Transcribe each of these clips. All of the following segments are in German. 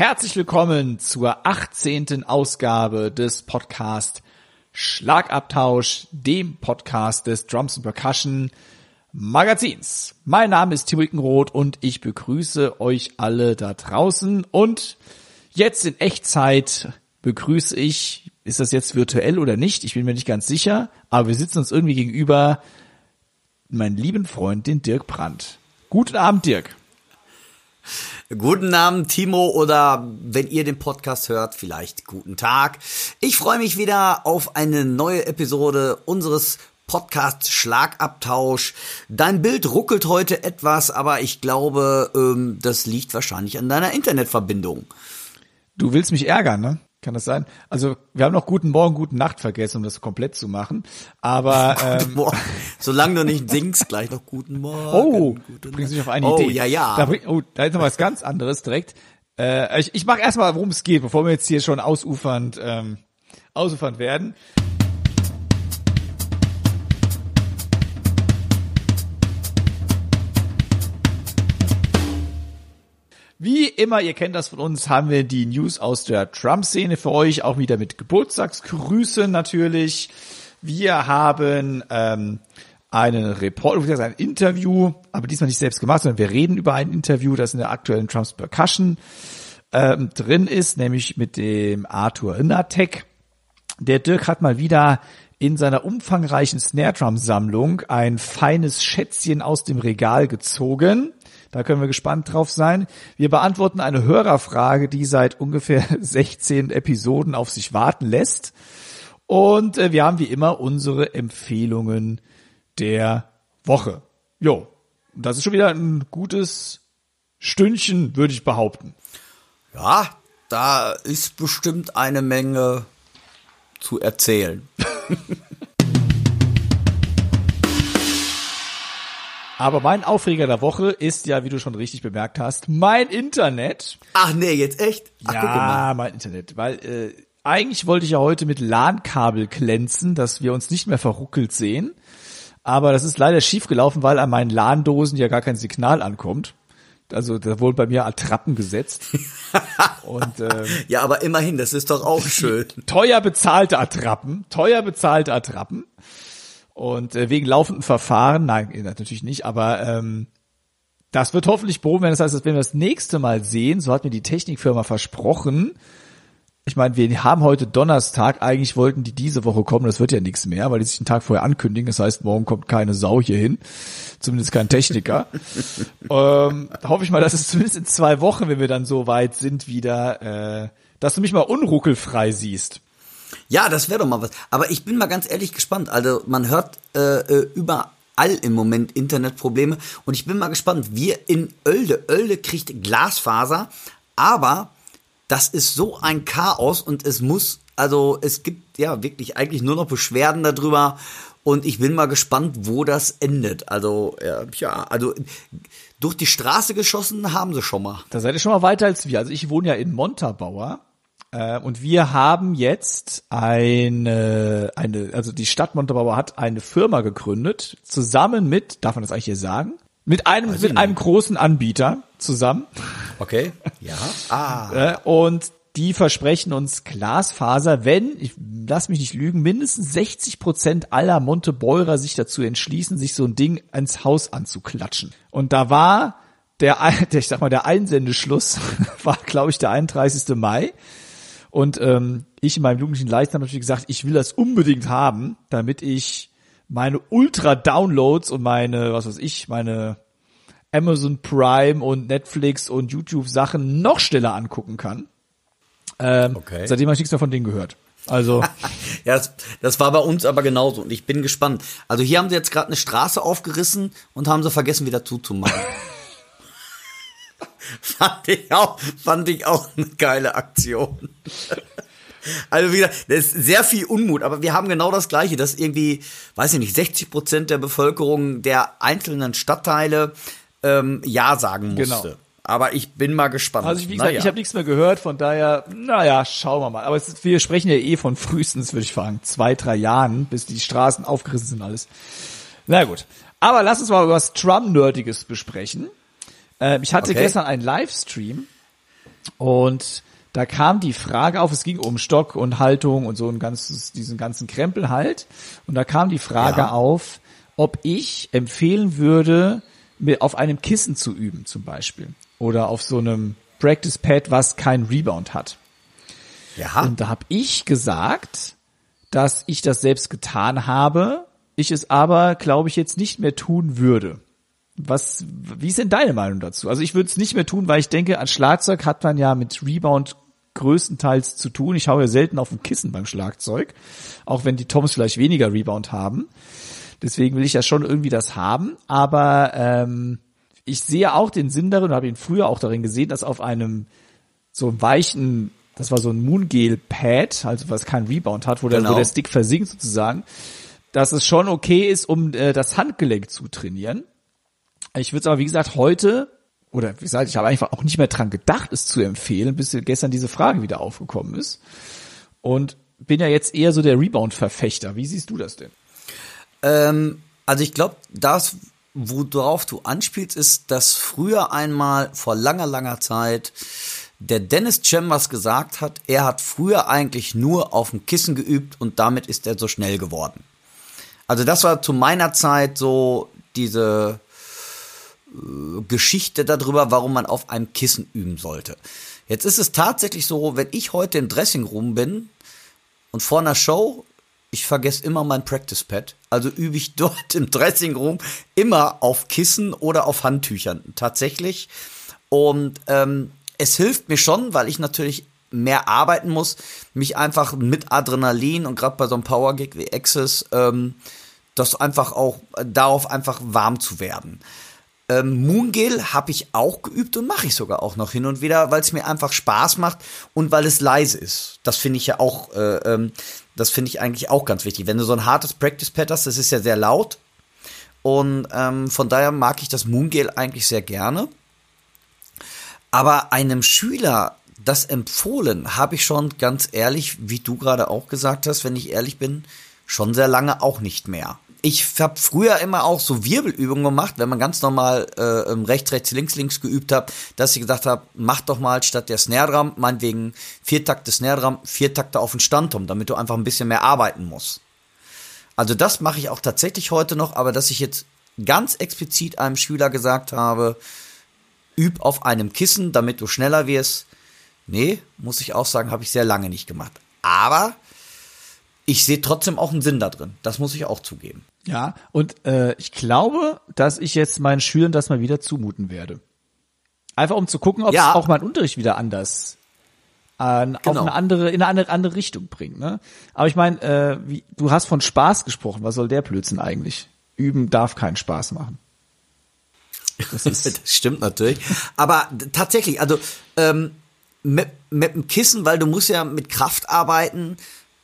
Herzlich willkommen zur 18. Ausgabe des Podcast Schlagabtausch, dem Podcast des Drums and Percussion Magazins. Mein Name ist Timo Ickenroth und ich begrüße euch alle da draußen und jetzt in Echtzeit begrüße ich, ist das jetzt virtuell oder nicht? Ich bin mir nicht ganz sicher, aber wir sitzen uns irgendwie gegenüber meinen lieben Freund, den Dirk Brandt. Guten Abend, Dirk. Guten Abend, Timo, oder wenn ihr den Podcast hört, vielleicht guten Tag. Ich freue mich wieder auf eine neue Episode unseres Podcasts Schlagabtausch. Dein Bild ruckelt heute etwas, aber ich glaube, ähm, das liegt wahrscheinlich an deiner Internetverbindung. Du willst mich ärgern, ne? Kann das sein? Also wir haben noch guten Morgen, guten Nacht vergessen, um das komplett zu machen. Aber ähm, solange du nicht singst, gleich noch guten Morgen. Oh, du bringst mich auf eine oh, Idee. Oh ja ja. Da, oh, da ist noch was ganz anderes direkt. Äh, ich ich mache erstmal, worum es geht, bevor wir jetzt hier schon ausufernd ähm, ausufernd werden. Wie immer, ihr kennt das von uns, haben wir die News aus der Trump-Szene für euch, auch wieder mit Geburtstagsgrüßen natürlich. Wir haben ähm, einen Report, ein Interview, aber diesmal nicht selbst gemacht, sondern wir reden über ein Interview, das in der aktuellen Trumps Percussion ähm, drin ist, nämlich mit dem Arthur Inatek. Der Dirk hat mal wieder in seiner umfangreichen Snare Drum Sammlung ein feines Schätzchen aus dem Regal gezogen. Da können wir gespannt drauf sein. Wir beantworten eine Hörerfrage, die seit ungefähr 16 Episoden auf sich warten lässt. Und äh, wir haben wie immer unsere Empfehlungen der Woche. Jo, das ist schon wieder ein gutes Stündchen, würde ich behaupten. Ja, da ist bestimmt eine Menge zu erzählen. Aber mein Aufreger der Woche ist ja, wie du schon richtig bemerkt hast, mein Internet. Ach nee, jetzt echt? Ach, ja, mein Internet. Weil äh, eigentlich wollte ich ja heute mit LAN-Kabel glänzen, dass wir uns nicht mehr verruckelt sehen. Aber das ist leider schief gelaufen, weil an meinen LAN-Dosen ja gar kein Signal ankommt. Also da wurden bei mir Attrappen gesetzt. Und, ähm, ja, aber immerhin, das ist doch auch schön. Teuer bezahlte Attrappen, teuer bezahlte Attrappen. Und äh, wegen laufenden Verfahren, nein, natürlich nicht, aber ähm, das wird hoffentlich behoben werden. Das heißt, wenn wir das nächste Mal sehen, so hat mir die Technikfirma versprochen, ich meine, wir haben heute Donnerstag, eigentlich wollten die diese Woche kommen, das wird ja nichts mehr, weil die sich einen Tag vorher ankündigen. Das heißt, morgen kommt keine Sau hier hin, zumindest kein Techniker. ähm, hoffe ich mal, dass es zumindest in zwei Wochen, wenn wir dann so weit sind, wieder, äh, dass du mich mal unruckelfrei siehst. Ja, das wäre doch mal was. Aber ich bin mal ganz ehrlich gespannt. Also man hört äh, äh, überall im Moment Internetprobleme und ich bin mal gespannt. Wir in Oelde, Oelde kriegt Glasfaser, aber das ist so ein Chaos und es muss, also es gibt ja wirklich eigentlich nur noch Beschwerden darüber und ich bin mal gespannt, wo das endet. Also ja, also durch die Straße geschossen haben sie schon mal. Da seid ihr schon mal weiter als wir. Also ich wohne ja in Montabaur und wir haben jetzt eine, eine, also die Stadt Montabaur hat eine Firma gegründet, zusammen mit, darf man das eigentlich hier sagen? Mit einem, mit einem großen Anbieter zusammen. Okay. Ja. Ah. Äh, und die versprechen uns Glasfaser, wenn, ich lass mich nicht lügen, mindestens 60 Prozent aller Montebeurer sich dazu entschließen, sich so ein Ding ans Haus anzuklatschen. Und da war der, der ich sag mal, der Einsendeschluss war, glaube ich, der 31. Mai. Und ähm, ich in meinem jugendlichen Leichtsinn habe natürlich gesagt, ich will das unbedingt haben, damit ich meine Ultra-Downloads und meine, was weiß ich, meine Amazon Prime und Netflix und YouTube Sachen noch schneller angucken kann. Ähm, okay. Seitdem habe ich nichts mehr von denen gehört. Also. ja, das, das war bei uns aber genauso und ich bin gespannt. Also hier haben sie jetzt gerade eine Straße aufgerissen und haben sie vergessen, wieder zuzumachen. fand ich auch, fand ich auch eine geile Aktion. Also wieder, das ist sehr viel Unmut, aber wir haben genau das Gleiche, dass irgendwie, weiß ich nicht, 60 Prozent der Bevölkerung der einzelnen Stadtteile ähm, Ja sagen musste. Genau. Aber ich bin mal gespannt. Also wie gesagt, naja. ich habe nichts mehr gehört, von daher, naja, schauen wir mal. Aber es, wir sprechen ja eh von frühestens, würde ich sagen, zwei, drei Jahren, bis die Straßen aufgerissen sind alles. Na gut. Aber lass uns mal was Trump-Nerdiges besprechen. Äh, ich hatte okay. gestern einen Livestream und da kam die Frage auf, es ging um Stock und Haltung und so ein ganzes, diesen ganzen Krempel halt. Und da kam die Frage ja. auf, ob ich empfehlen würde, auf einem Kissen zu üben zum Beispiel. Oder auf so einem Practice Pad, was kein Rebound hat. Ja. Und da habe ich gesagt, dass ich das selbst getan habe, ich es aber, glaube ich, jetzt nicht mehr tun würde. Was, wie ist denn deine Meinung dazu? Also ich würde es nicht mehr tun, weil ich denke, an Schlagzeug hat man ja mit Rebound größtenteils zu tun. Ich schaue ja selten auf ein Kissen beim Schlagzeug, auch wenn die Toms vielleicht weniger Rebound haben. Deswegen will ich ja schon irgendwie das haben. Aber ähm, ich sehe auch den Sinn darin, habe ihn früher auch darin gesehen, dass auf einem so einem weichen, das war so ein Moongel-Pad, also was keinen Rebound hat, wo, genau. der, wo der Stick versinkt sozusagen, dass es schon okay ist, um äh, das Handgelenk zu trainieren. Ich würde es aber, wie gesagt, heute, oder wie gesagt, ich habe einfach auch nicht mehr dran gedacht, es zu empfehlen, bis gestern diese Frage wieder aufgekommen ist. Und bin ja jetzt eher so der Rebound-Verfechter. Wie siehst du das denn? Ähm, also ich glaube, das, worauf du anspielst, ist, dass früher einmal vor langer, langer Zeit der Dennis Chambers gesagt hat, er hat früher eigentlich nur auf dem Kissen geübt und damit ist er so schnell geworden. Also das war zu meiner Zeit so diese Geschichte darüber, warum man auf einem Kissen üben sollte. Jetzt ist es tatsächlich so, wenn ich heute im Dressing bin und vor einer Show, ich vergesse immer mein Practice Pad, also übe ich dort im Dressing immer auf Kissen oder auf Handtüchern tatsächlich. Und ähm, es hilft mir schon, weil ich natürlich mehr arbeiten muss, mich einfach mit Adrenalin und gerade bei so einem Power Gig wie Access, ähm, das einfach auch darauf einfach warm zu werden. Ähm, Moongel habe ich auch geübt und mache ich sogar auch noch hin und wieder, weil es mir einfach Spaß macht und weil es leise ist. Das finde ich ja auch, äh, ähm, das finde ich eigentlich auch ganz wichtig. Wenn du so ein hartes Practice Pad hast, das ist ja sehr laut und ähm, von daher mag ich das Moongel eigentlich sehr gerne. Aber einem Schüler das empfohlen habe ich schon ganz ehrlich, wie du gerade auch gesagt hast, wenn ich ehrlich bin, schon sehr lange auch nicht mehr ich habe früher immer auch so Wirbelübungen gemacht, wenn man ganz normal äh, ähm, rechts, rechts, links, links geübt hat, dass ich gesagt habe, mach doch mal statt der Snare Drum, meinetwegen vier Takte Snare Drum, vier Takte auf den Standturm, damit du einfach ein bisschen mehr arbeiten musst. Also das mache ich auch tatsächlich heute noch, aber dass ich jetzt ganz explizit einem Schüler gesagt habe, üb auf einem Kissen, damit du schneller wirst. Nee, muss ich auch sagen, habe ich sehr lange nicht gemacht. Aber ich sehe trotzdem auch einen Sinn da drin. Das muss ich auch zugeben. Ja, und äh, ich glaube, dass ich jetzt meinen Schülern das mal wieder zumuten werde. Einfach um zu gucken, ob ja. auch mein Unterricht wieder anders äh, genau. auf eine andere, in eine andere, andere Richtung bringt. Ne? Aber ich meine, äh, wie, du hast von Spaß gesprochen. Was soll der Blödsinn eigentlich? Üben darf keinen Spaß machen. Das, ist das stimmt natürlich. Aber tatsächlich, also ähm, mit, mit dem Kissen, weil du musst ja mit Kraft arbeiten.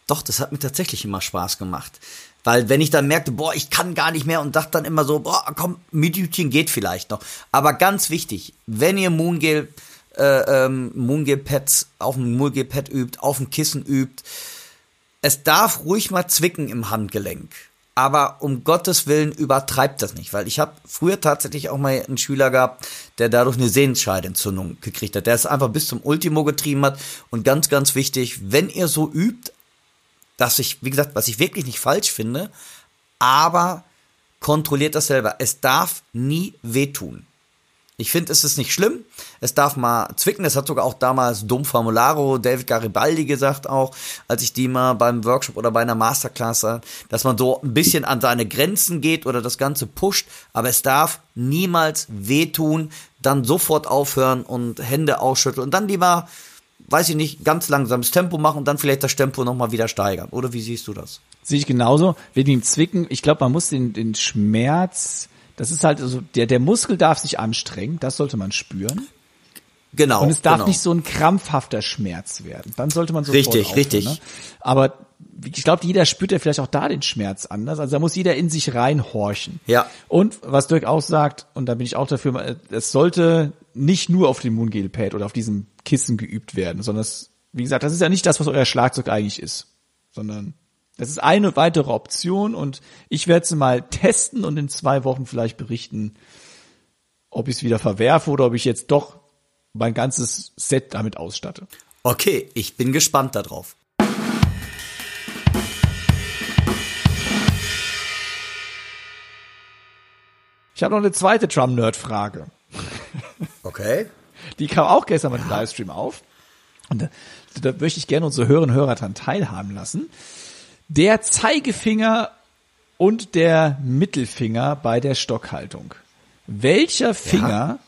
Doch, das hat mir tatsächlich immer Spaß gemacht. Weil wenn ich dann merkte, boah, ich kann gar nicht mehr und dachte dann immer so, boah, komm, Minütchen geht vielleicht noch. Aber ganz wichtig, wenn ihr Moongel, äh, ähm, Moongel-Pads auf dem Moongel-Pad übt, auf dem Kissen übt, es darf ruhig mal zwicken im Handgelenk. Aber um Gottes Willen übertreibt das nicht, weil ich habe früher tatsächlich auch mal einen Schüler gehabt, der dadurch eine Sehenscheidentzündung gekriegt hat, der es einfach bis zum Ultimo getrieben hat. Und ganz, ganz wichtig, wenn ihr so übt, dass ich, wie gesagt, was ich wirklich nicht falsch finde, aber kontrolliert das selber. Es darf nie wehtun. Ich finde, es ist nicht schlimm. Es darf mal zwicken. Das hat sogar auch damals Dom Formularo, David Garibaldi gesagt auch, als ich die mal beim Workshop oder bei einer Masterclass sah, dass man so ein bisschen an seine Grenzen geht oder das Ganze pusht. Aber es darf niemals wehtun. Dann sofort aufhören und Hände ausschütteln und dann lieber weiß ich nicht, ganz langsames Tempo machen und dann vielleicht das Tempo nochmal wieder steigern. Oder wie siehst du das? Sehe ich genauso. Wegen dem Zwicken, ich glaube, man muss den, den Schmerz, das ist halt so, der, der Muskel darf sich anstrengen, das sollte man spüren. Genau. Und es darf genau. nicht so ein krampfhafter Schmerz werden. Dann sollte man so Richtig, richtig. Ne? Aber ich glaube, jeder spürt ja vielleicht auch da den Schmerz anders. Also da muss jeder in sich reinhorchen. Ja. Und was Dirk auch sagt, und da bin ich auch dafür, es sollte nicht nur auf dem Moongale-Pad oder auf diesem Kissen geübt werden, sondern es, wie gesagt, das ist ja nicht das, was euer Schlagzeug eigentlich ist, sondern das ist eine weitere Option und ich werde es mal testen und in zwei Wochen vielleicht berichten, ob ich es wieder verwerfe oder ob ich jetzt doch mein ganzes Set damit ausstatte. Okay, ich bin gespannt darauf. Ich habe noch eine zweite Drum-Nerd-Frage. Okay. Die kam auch gestern mit dem Livestream auf. Und da, da möchte ich gerne unsere Hörerinnen und Hörer daran teilhaben lassen. Der Zeigefinger und der Mittelfinger bei der Stockhaltung. Welcher Finger ja.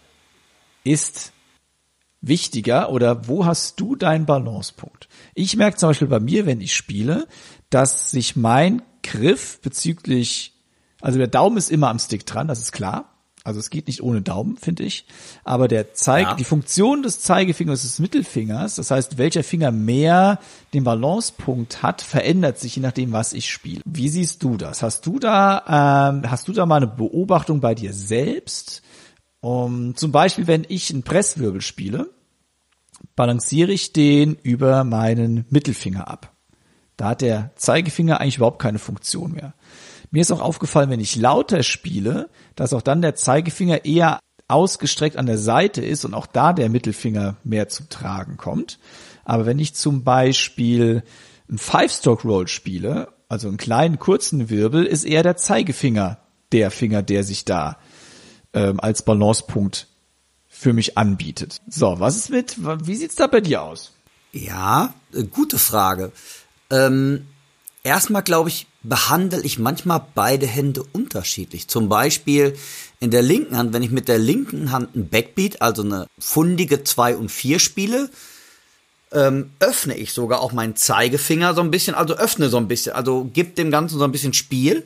ist wichtiger oder wo hast du deinen Balancepunkt? Ich merke zum Beispiel bei mir, wenn ich spiele, dass sich mein Griff bezüglich, also der Daumen ist immer am Stick dran, das ist klar. Also es geht nicht ohne Daumen, finde ich. Aber der Zeig, ja. die Funktion des Zeigefingers des Mittelfingers, das heißt, welcher Finger mehr den Balancepunkt hat, verändert sich je nachdem, was ich spiele. Wie siehst du das? Hast du da, ähm, hast du da mal eine Beobachtung bei dir selbst? Um, zum Beispiel, wenn ich einen Presswirbel spiele, balanciere ich den über meinen Mittelfinger ab. Da hat der Zeigefinger eigentlich überhaupt keine Funktion mehr. Mir ist auch aufgefallen, wenn ich lauter spiele, dass auch dann der Zeigefinger eher ausgestreckt an der Seite ist und auch da der Mittelfinger mehr zum Tragen kommt. Aber wenn ich zum Beispiel einen Five-Stroke-Roll spiele, also einen kleinen kurzen Wirbel, ist eher der Zeigefinger der Finger, der sich da ähm, als Balancepunkt für mich anbietet. So, was ist mit, wie sieht's da bei dir aus? Ja, äh, gute Frage. Ähm, erstmal glaube ich, behandle ich manchmal beide Hände unterschiedlich. Zum Beispiel in der linken Hand, wenn ich mit der linken Hand ein Backbeat, also eine fundige 2 und 4 spiele, ähm, öffne ich sogar auch meinen Zeigefinger so ein bisschen, also öffne so ein bisschen, also gib dem Ganzen so ein bisschen Spiel.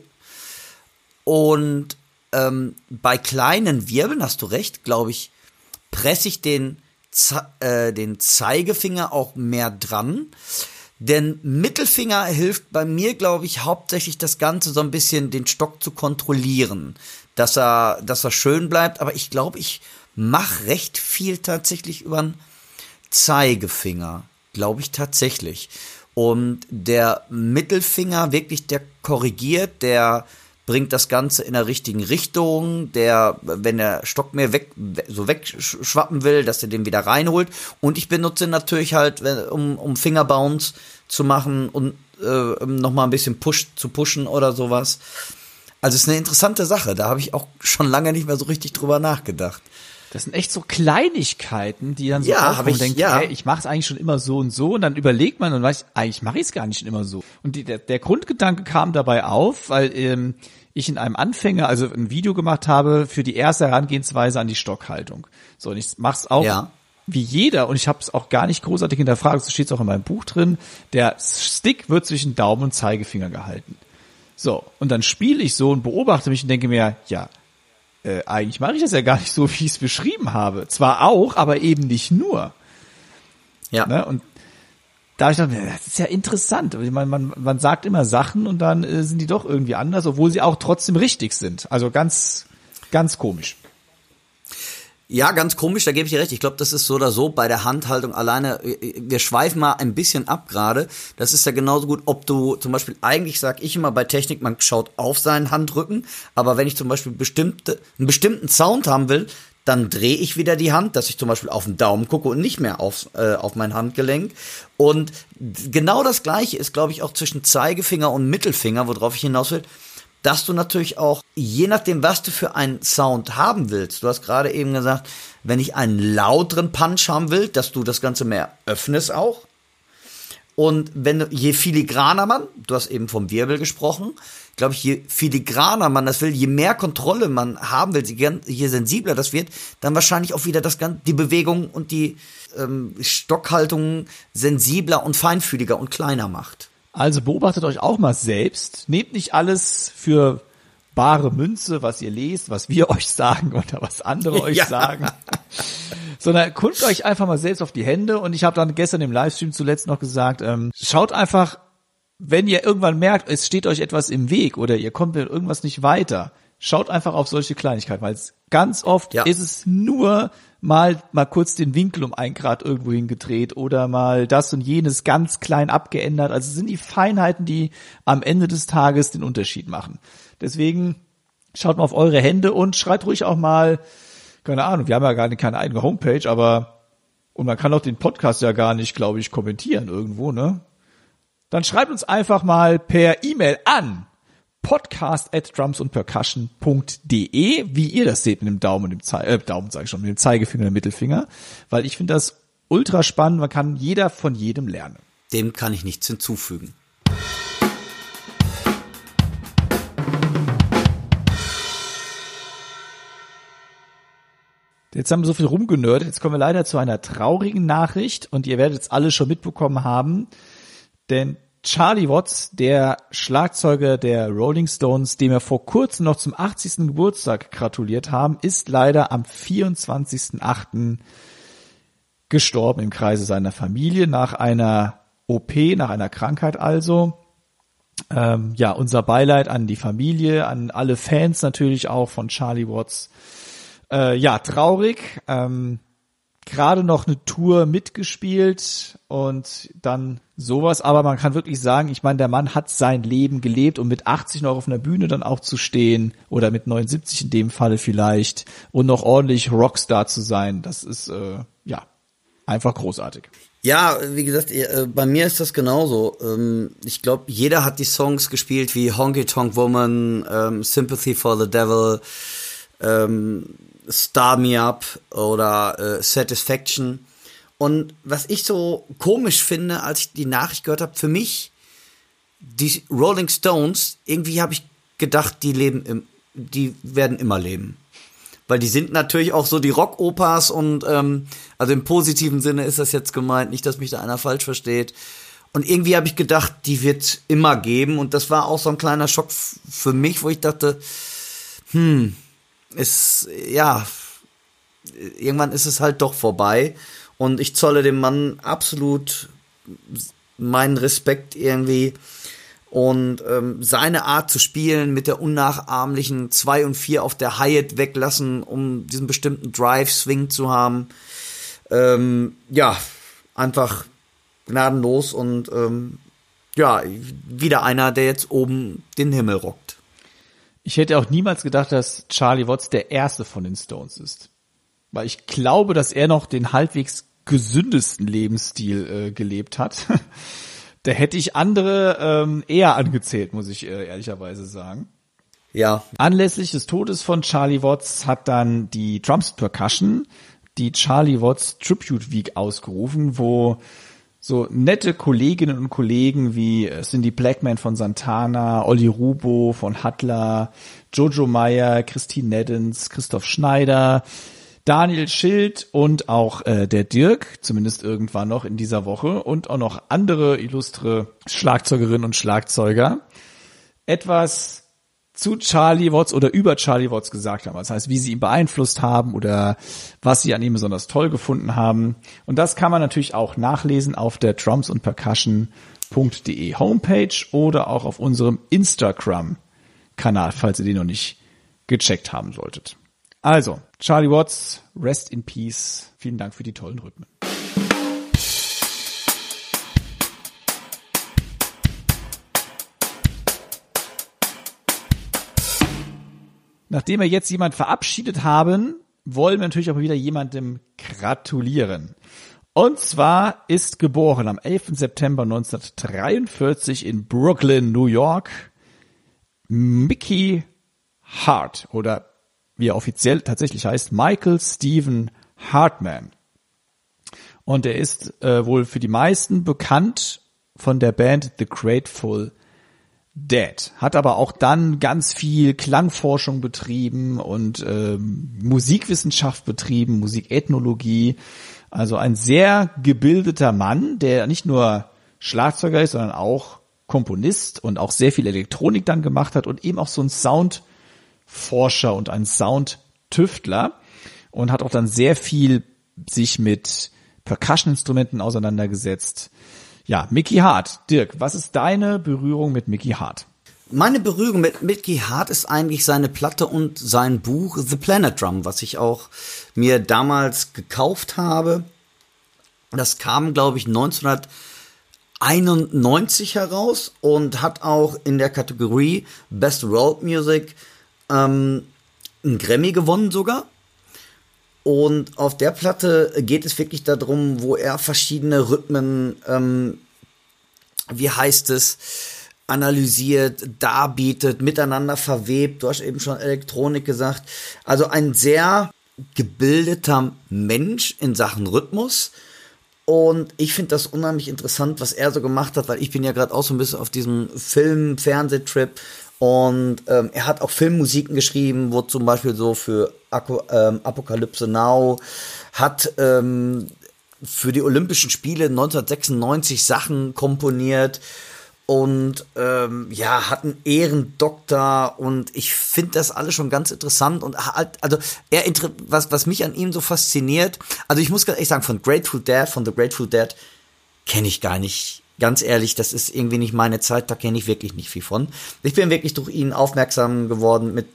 Und ähm, bei kleinen Wirbeln, hast du recht, glaube ich, presse ich den, Ze äh, den Zeigefinger auch mehr dran. Denn Mittelfinger hilft bei mir, glaube ich, hauptsächlich das Ganze so ein bisschen den Stock zu kontrollieren, dass er, dass er schön bleibt. Aber ich glaube, ich mache recht viel tatsächlich über den Zeigefinger, glaube ich tatsächlich. Und der Mittelfinger wirklich, der korrigiert, der bringt das Ganze in der richtigen Richtung, der, wenn der Stock mehr weg, so wegschwappen will, dass er den wieder reinholt. Und ich benutze natürlich halt, um, um Fingerbounce zu machen und äh, nochmal ein bisschen Push zu pushen oder sowas. Also ist eine interessante Sache. Da habe ich auch schon lange nicht mehr so richtig drüber nachgedacht. Das sind echt so Kleinigkeiten, die dann so ja, aufkommen ich, denkt, ja. hey, ich mache es eigentlich schon immer so und so und dann überlegt man und weiß, eigentlich mache ich es gar nicht schon immer so. Und die, der, der Grundgedanke kam dabei auf, weil ähm, ich in einem Anfänger, also ein Video gemacht habe für die erste Herangehensweise an die Stockhaltung. So, und ich mach's auch ja. wie jeder und ich habe es auch gar nicht großartig hinterfragt, so steht auch in meinem Buch drin, der Stick wird zwischen Daumen und Zeigefinger gehalten. So, und dann spiele ich so und beobachte mich und denke mir, ja, äh, eigentlich mache ich das ja gar nicht so, wie ich es beschrieben habe. Zwar auch, aber eben nicht nur. Ja. Ne? Und da habe ich gedacht, das ist ja interessant. Man, man, man sagt immer Sachen und dann äh, sind die doch irgendwie anders, obwohl sie auch trotzdem richtig sind. Also ganz, ganz komisch. Ja, ganz komisch, da gebe ich dir recht. Ich glaube, das ist so oder so bei der Handhaltung alleine. Wir schweifen mal ein bisschen ab gerade. Das ist ja genauso gut, ob du zum Beispiel, eigentlich sag ich immer bei Technik, man schaut auf seinen Handrücken, aber wenn ich zum Beispiel bestimmte, einen bestimmten Sound haben will, dann drehe ich wieder die Hand, dass ich zum Beispiel auf den Daumen gucke und nicht mehr auf, äh, auf mein Handgelenk. Und genau das gleiche ist, glaube ich, auch zwischen Zeigefinger und Mittelfinger, worauf ich hinaus will dass du natürlich auch, je nachdem, was du für einen Sound haben willst, du hast gerade eben gesagt, wenn ich einen lauteren Punch haben will, dass du das Ganze mehr öffnest auch. Und wenn je filigraner man, du hast eben vom Wirbel gesprochen, glaube ich, je filigraner man das will, je mehr Kontrolle man haben will, je sensibler das wird, dann wahrscheinlich auch wieder das die Bewegung und die ähm, Stockhaltung sensibler und feinfühliger und kleiner macht. Also beobachtet euch auch mal selbst. Nehmt nicht alles für bare Münze, was ihr lest, was wir euch sagen oder was andere euch ja. sagen. Sondern guckt euch einfach mal selbst auf die Hände und ich habe dann gestern im Livestream zuletzt noch gesagt, ähm, schaut einfach, wenn ihr irgendwann merkt, es steht euch etwas im Weg oder ihr kommt mit irgendwas nicht weiter, schaut einfach auf solche Kleinigkeiten, weil es ganz oft ja. ist es nur mal, mal kurz den Winkel um ein Grad irgendwo hingedreht oder mal das und jenes ganz klein abgeändert. Also es sind die Feinheiten, die am Ende des Tages den Unterschied machen. Deswegen schaut mal auf eure Hände und schreibt ruhig auch mal, keine Ahnung, wir haben ja gar nicht keine eigene Homepage, aber und man kann auch den Podcast ja gar nicht, glaube ich, kommentieren irgendwo, ne? Dann schreibt uns einfach mal per E-Mail an podcast at drumsundpercussion.de, wie ihr das seht mit dem Daumen und dem Ze äh, Daumen sage ich schon, mit dem Zeigefinger und dem Mittelfinger, weil ich finde das ultra spannend, man kann jeder von jedem lernen. Dem kann ich nichts hinzufügen. Jetzt haben wir so viel rumgenördet. Jetzt kommen wir leider zu einer traurigen Nachricht und ihr werdet es alle schon mitbekommen haben, denn Charlie Watts, der Schlagzeuger der Rolling Stones, dem wir vor kurzem noch zum 80. Geburtstag gratuliert haben, ist leider am 24.8. gestorben im Kreise seiner Familie nach einer OP, nach einer Krankheit also. Ähm, ja, unser Beileid an die Familie, an alle Fans natürlich auch von Charlie Watts. Äh, ja, traurig. Ähm, Gerade noch eine Tour mitgespielt und dann sowas, aber man kann wirklich sagen, ich meine, der Mann hat sein Leben gelebt und mit 80 noch auf einer Bühne dann auch zu stehen oder mit 79 in dem Falle vielleicht und noch ordentlich Rockstar zu sein, das ist äh, ja einfach großartig. Ja, wie gesagt, äh, bei mir ist das genauso. Ähm, ich glaube, jeder hat die Songs gespielt wie Honky Tonk Woman, ähm, Sympathy for the Devil, ähm, Star Me Up oder äh, Satisfaction. Und was ich so komisch finde, als ich die Nachricht gehört habe, für mich, die Rolling Stones, irgendwie habe ich gedacht, die leben im, die werden immer leben. Weil die sind natürlich auch so die Rockopas und ähm, also im positiven Sinne ist das jetzt gemeint, nicht, dass mich da einer falsch versteht. Und irgendwie habe ich gedacht, die wird immer geben. Und das war auch so ein kleiner Schock für mich, wo ich dachte, hm, ist, ja, irgendwann ist es halt doch vorbei. Und ich zolle dem Mann absolut meinen Respekt irgendwie. Und ähm, seine Art zu spielen mit der unnachahmlichen 2 und 4 auf der Hyatt weglassen, um diesen bestimmten Drive-Swing zu haben. Ähm, ja, einfach gnadenlos und ähm, ja, wieder einer, der jetzt oben den Himmel rockt. Ich hätte auch niemals gedacht, dass Charlie Watts der erste von den Stones ist. Weil ich glaube, dass er noch den halbwegs gesündesten Lebensstil äh, gelebt hat. da hätte ich andere ähm, eher angezählt, muss ich äh, ehrlicherweise sagen. Ja. Anlässlich des Todes von Charlie Watts hat dann die Drums Percussion die Charlie Watts Tribute Week ausgerufen, wo so nette Kolleginnen und Kollegen wie äh, Cindy Blackman von Santana, Olli Rubo von Huttler, Jojo Meyer, Christine Neddens, Christoph Schneider, Daniel Schild und auch äh, der Dirk, zumindest irgendwann noch in dieser Woche und auch noch andere illustre Schlagzeugerinnen und Schlagzeuger. Etwas zu Charlie Watts oder über Charlie Watts gesagt haben. Das heißt, wie sie ihn beeinflusst haben oder was sie an ihm besonders toll gefunden haben. Und das kann man natürlich auch nachlesen auf der drums und percussion.de Homepage oder auch auf unserem Instagram Kanal, falls ihr den noch nicht gecheckt haben solltet. Also, Charlie Watts, rest in peace. Vielen Dank für die tollen Rhythmen. Nachdem wir jetzt jemand verabschiedet haben, wollen wir natürlich auch wieder jemandem gratulieren. Und zwar ist geboren am 11. September 1943 in Brooklyn, New York, Mickey Hart oder wie er offiziell tatsächlich heißt, Michael Stephen Hartman. Und er ist äh, wohl für die meisten bekannt von der Band The Grateful Dead. Hat aber auch dann ganz viel Klangforschung betrieben und ähm, Musikwissenschaft betrieben, Musikethnologie. Also ein sehr gebildeter Mann, der nicht nur Schlagzeuger ist, sondern auch Komponist und auch sehr viel Elektronik dann gemacht hat und eben auch so ein Soundforscher und ein Soundtüftler und hat auch dann sehr viel sich mit Percussion-Instrumenten auseinandergesetzt. Ja, Mickey Hart. Dirk, was ist deine Berührung mit Mickey Hart? Meine Berührung mit Mickey Hart ist eigentlich seine Platte und sein Buch The Planet Drum, was ich auch mir damals gekauft habe. Das kam, glaube ich, 1991 heraus und hat auch in der Kategorie Best World Music ähm, einen Grammy gewonnen sogar. Und auf der Platte geht es wirklich darum, wo er verschiedene Rhythmen, ähm, wie heißt es, analysiert, darbietet, miteinander verwebt. Du hast eben schon Elektronik gesagt. Also ein sehr gebildeter Mensch in Sachen Rhythmus. Und ich finde das unheimlich interessant, was er so gemacht hat, weil ich bin ja gerade auch so ein bisschen auf diesem Film-Fernsehtrip und ähm, er hat auch Filmmusiken geschrieben, wo zum Beispiel so für Ako, ähm, Apokalypse Now hat ähm, für die Olympischen Spiele 1996 Sachen komponiert und ähm, ja, hat einen Ehrendoktor und ich finde das alles schon ganz interessant und halt, also er was, was mich an ihm so fasziniert, also ich muss ganz ehrlich sagen, von Grateful Dead, von The Grateful Dead kenne ich gar nicht ganz ehrlich, das ist irgendwie nicht meine Zeit, da kenne ich wirklich nicht viel von. Ich bin wirklich durch ihn aufmerksam geworden mit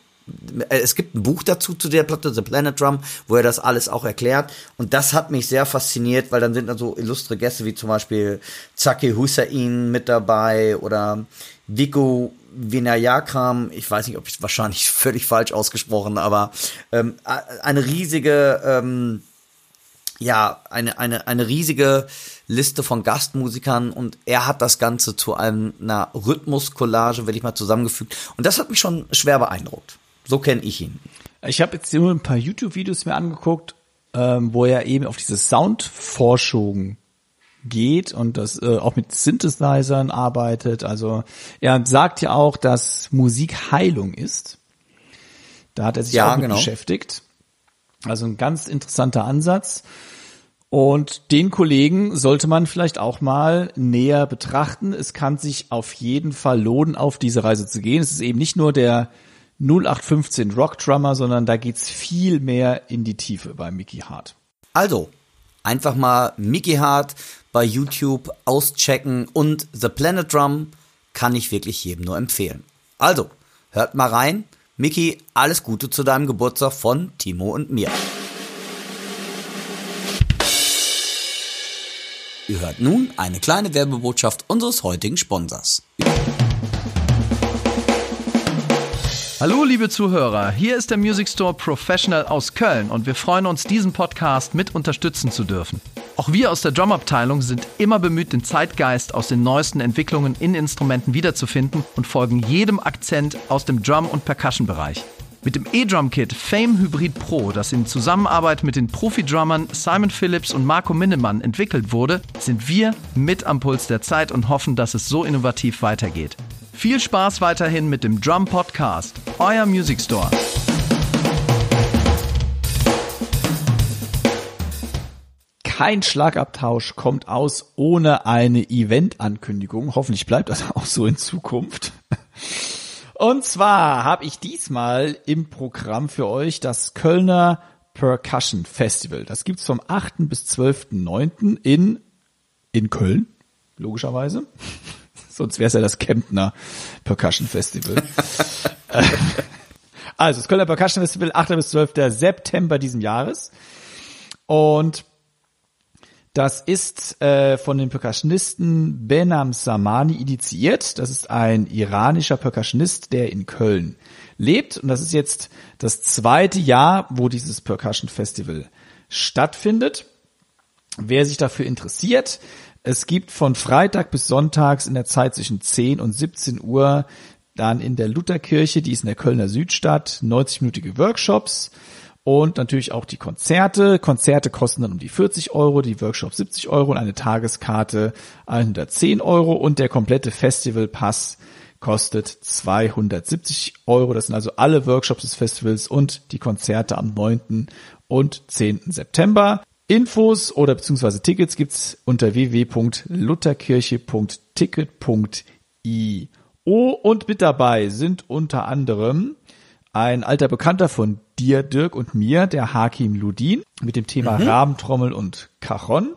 äh, es gibt ein Buch dazu zu der Platte, The Planet Drum, wo er das alles auch erklärt. Und das hat mich sehr fasziniert, weil dann sind da so illustre Gäste wie zum Beispiel Zaki Hussein mit dabei oder Vico Vinayakram. Ich weiß nicht, ob ich wahrscheinlich völlig falsch ausgesprochen, aber ähm, eine riesige, ähm, ja, eine, eine, eine riesige Liste von Gastmusikern und er hat das Ganze zu einer Rhythmuskollage, wenn ich mal zusammengefügt. Und das hat mich schon schwer beeindruckt. So kenne ich ihn. Ich habe jetzt nur ein paar YouTube-Videos mir angeguckt, ähm, wo er eben auf diese Soundforschung geht und das äh, auch mit Synthesizern arbeitet. Also er sagt ja auch, dass Musik Heilung ist. Da hat er sich ja, auch genau. beschäftigt. Also ein ganz interessanter Ansatz. Und den Kollegen sollte man vielleicht auch mal näher betrachten. Es kann sich auf jeden Fall lohnen, auf diese Reise zu gehen. Es ist eben nicht nur der 0815 Rock Drummer, sondern da geht's viel mehr in die Tiefe bei Mickey Hart. Also, einfach mal Mickey Hart bei YouTube auschecken und The Planet Drum kann ich wirklich jedem nur empfehlen. Also, hört mal rein. Mickey, alles Gute zu deinem Geburtstag von Timo und mir. Ihr hört nun eine kleine Werbebotschaft unseres heutigen Sponsors. Hallo liebe Zuhörer, hier ist der Music Store Professional aus Köln und wir freuen uns, diesen Podcast mit unterstützen zu dürfen. Auch wir aus der Drumabteilung sind immer bemüht, den Zeitgeist aus den neuesten Entwicklungen in Instrumenten wiederzufinden und folgen jedem Akzent aus dem Drum- und Percussion-Bereich. Mit dem E-Drum-Kit Fame Hybrid Pro, das in Zusammenarbeit mit den Profi-Drummern Simon Phillips und Marco Minnemann entwickelt wurde, sind wir mit am Puls der Zeit und hoffen, dass es so innovativ weitergeht. Viel Spaß weiterhin mit dem Drum Podcast, euer Music Store. Kein Schlagabtausch kommt aus ohne eine Event-Ankündigung. Hoffentlich bleibt das auch so in Zukunft. Und zwar habe ich diesmal im Programm für euch das Kölner Percussion Festival. Das gibt's vom 8. bis 12.9. in, in Köln, logischerweise. Sonst wäre es ja das Kemptner Percussion Festival. also, das Kölner Percussion Festival, 8. bis 12. September diesen Jahres. Und das ist äh, von dem Percussionisten Benam Samani initiiert. Das ist ein iranischer Percussionist, der in Köln lebt. Und das ist jetzt das zweite Jahr, wo dieses Percussion Festival stattfindet. Wer sich dafür interessiert, es gibt von Freitag bis Sonntags in der Zeit zwischen 10 und 17 Uhr dann in der Lutherkirche, die ist in der Kölner Südstadt, 90-minütige Workshops und natürlich auch die Konzerte. Konzerte kosten dann um die 40 Euro, die Workshops 70 Euro und eine Tageskarte 110 Euro und der komplette Festivalpass kostet 270 Euro. Das sind also alle Workshops des Festivals und die Konzerte am 9. und 10. September. Infos oder beziehungsweise Tickets gibt's unter www.lutherkirche.ticket.io und mit dabei sind unter anderem ein alter Bekannter von dir, Dirk, und mir, der Hakim Ludin, mit dem Thema mhm. Rabentrommel und Cajon.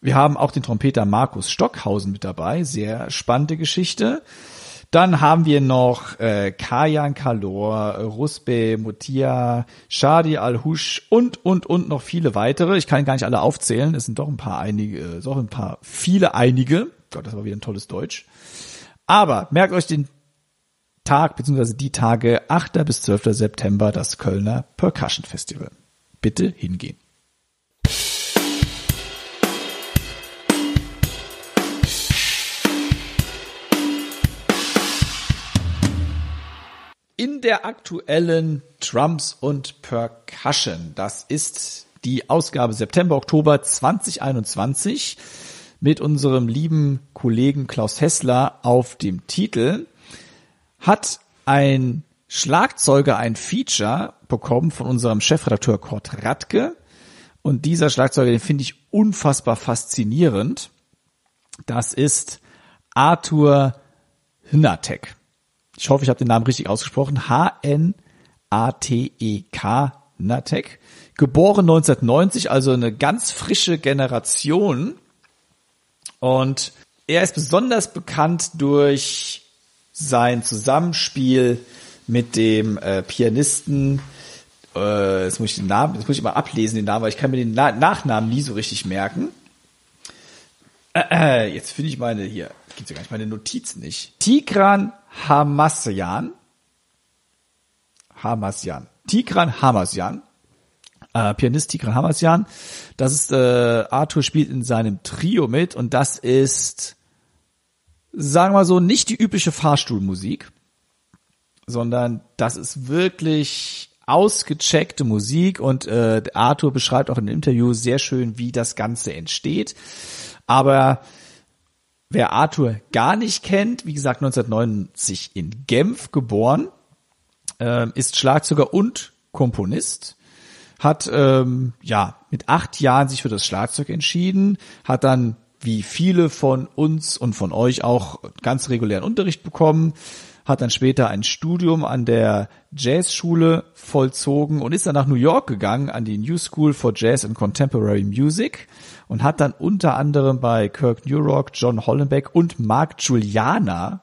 Wir haben auch den Trompeter Markus Stockhausen mit dabei, sehr spannende Geschichte. Dann haben wir noch äh, Kajan Kalor, Rusbe Mutia, Shadi Al-Hush und, und, und noch viele weitere. Ich kann gar nicht alle aufzählen. Es sind doch ein paar einige, äh, doch ein paar, viele einige. Gott, das war wieder ein tolles Deutsch. Aber merkt euch den Tag bzw. die Tage 8. bis 12. September das Kölner Percussion Festival. Bitte hingehen. in der aktuellen Trumps und Percussion. Das ist die Ausgabe September, Oktober 2021 mit unserem lieben Kollegen Klaus Hessler auf dem Titel. Hat ein Schlagzeuger ein Feature bekommen von unserem Chefredakteur Kurt Radke. Und dieser Schlagzeuger, den finde ich unfassbar faszinierend. Das ist Arthur Hnatek ich hoffe, ich habe den Namen richtig ausgesprochen, H-N-A-T-E-K, Natek, geboren 1990, also eine ganz frische Generation. Und er ist besonders bekannt durch sein Zusammenspiel mit dem äh, Pianisten, äh, jetzt muss ich den Namen, jetzt muss ich mal ablesen den Namen, weil ich kann mir den Na Nachnamen nie so richtig merken. Äh, äh, jetzt finde ich meine hier, gibt's ja gar nicht meine Notizen nicht. Tigran Hamasyan. Hamasyan. Tigran Hamasyan. Äh, Pianist Tigran Hamasyan. Das ist, äh, Arthur spielt in seinem Trio mit und das ist, sagen wir so, nicht die übliche Fahrstuhlmusik, sondern das ist wirklich ausgecheckte Musik und äh, Arthur beschreibt auch in dem Interview sehr schön, wie das Ganze entsteht. Aber Wer Arthur gar nicht kennt, wie gesagt 1990 in Genf geboren, äh, ist Schlagzeuger und Komponist, hat ähm, ja mit acht Jahren sich für das Schlagzeug entschieden, hat dann wie viele von uns und von euch auch ganz regulären Unterricht bekommen, hat dann später ein Studium an der Jazzschule vollzogen und ist dann nach New York gegangen an die New School for Jazz and Contemporary Music und hat dann unter anderem bei Kirk Newrock, John Hollenbeck und Mark Juliana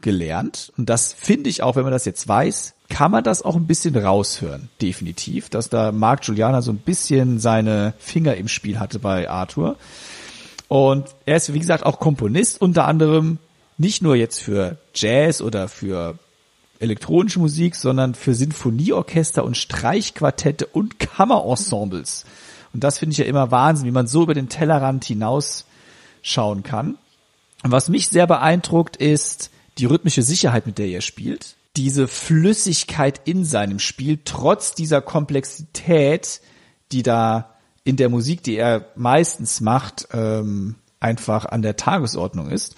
gelernt. Und das finde ich auch, wenn man das jetzt weiß, kann man das auch ein bisschen raushören, definitiv, dass da Mark Juliana so ein bisschen seine Finger im Spiel hatte bei Arthur. Und er ist, wie gesagt, auch Komponist, unter anderem nicht nur jetzt für Jazz oder für elektronische Musik, sondern für Sinfonieorchester und Streichquartette und Kammerensembles. Und das finde ich ja immer Wahnsinn, wie man so über den Tellerrand hinaus schauen kann. Und was mich sehr beeindruckt, ist die rhythmische Sicherheit, mit der er spielt. Diese Flüssigkeit in seinem Spiel, trotz dieser Komplexität, die da in der Musik, die er meistens macht, ähm, einfach an der Tagesordnung ist.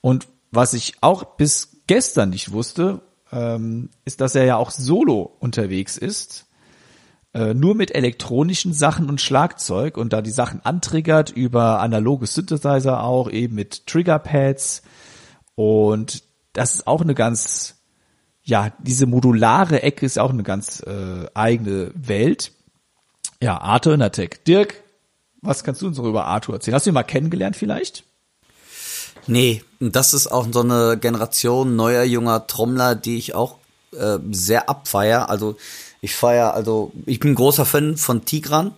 Und was ich auch bis gestern nicht wusste, ähm, ist, dass er ja auch solo unterwegs ist äh, nur mit elektronischen Sachen und Schlagzeug und da die Sachen antriggert über analoge Synthesizer auch, eben mit Triggerpads. Und das ist auch eine ganz, ja, diese modulare Ecke ist auch eine ganz äh, eigene Welt. Ja, Arthur Inatek. Dirk, was kannst du uns noch über Arthur erzählen? Hast du ihn mal kennengelernt vielleicht? Nee, das ist auch so eine Generation neuer junger Trommler, die ich auch äh, sehr abfeier. Also ich feiere, also ich bin großer Fan von Tigran,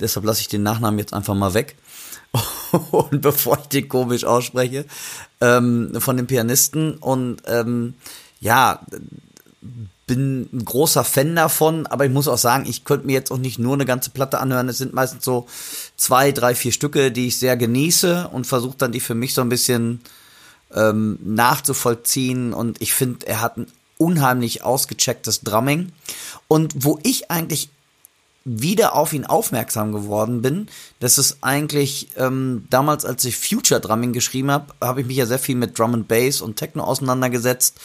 deshalb lasse ich den Nachnamen jetzt einfach mal weg. und bevor ich den komisch ausspreche, ähm, von den Pianisten und ähm, ja, bin ein großer Fan davon, aber ich muss auch sagen, ich könnte mir jetzt auch nicht nur eine ganze Platte anhören. Es sind meistens so zwei, drei, vier Stücke, die ich sehr genieße und versuche dann die für mich so ein bisschen ähm, nachzuvollziehen. Und ich finde, er hat ein unheimlich ausgechecktes Drumming. Und wo ich eigentlich wieder auf ihn aufmerksam geworden bin, das ist eigentlich ähm, damals, als ich Future Drumming geschrieben habe, habe ich mich ja sehr viel mit Drum and Bass und Techno auseinandergesetzt.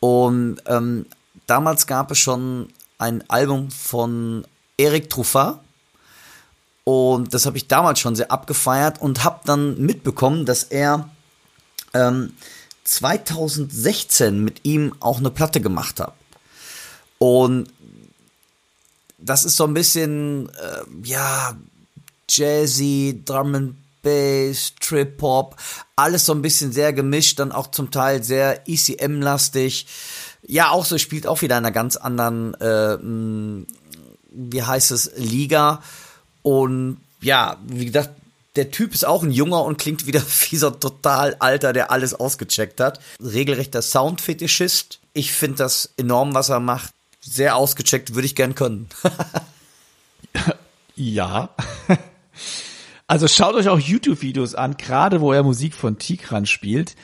Und ähm, damals gab es schon ein Album von Eric Truffat. Und das habe ich damals schon sehr abgefeiert und habe dann mitbekommen, dass er ähm, 2016 mit ihm auch eine Platte gemacht hat. Und das ist so ein bisschen, äh, ja, Jazzy, Drum and Bass, Trip Hop, alles so ein bisschen sehr gemischt, dann auch zum Teil sehr ECM-lastig. Ja, auch so spielt auch wieder in einer ganz anderen, äh, wie heißt es, Liga. Und ja, wie gesagt, der Typ ist auch ein Junger und klingt wieder wie so total Alter, der alles ausgecheckt hat. Regelrechter Soundfetischist. Ich finde das enorm, was er macht sehr ausgecheckt, würde ich gern können. ja. Also schaut euch auch YouTube-Videos an, gerade wo er Musik von Tigran spielt.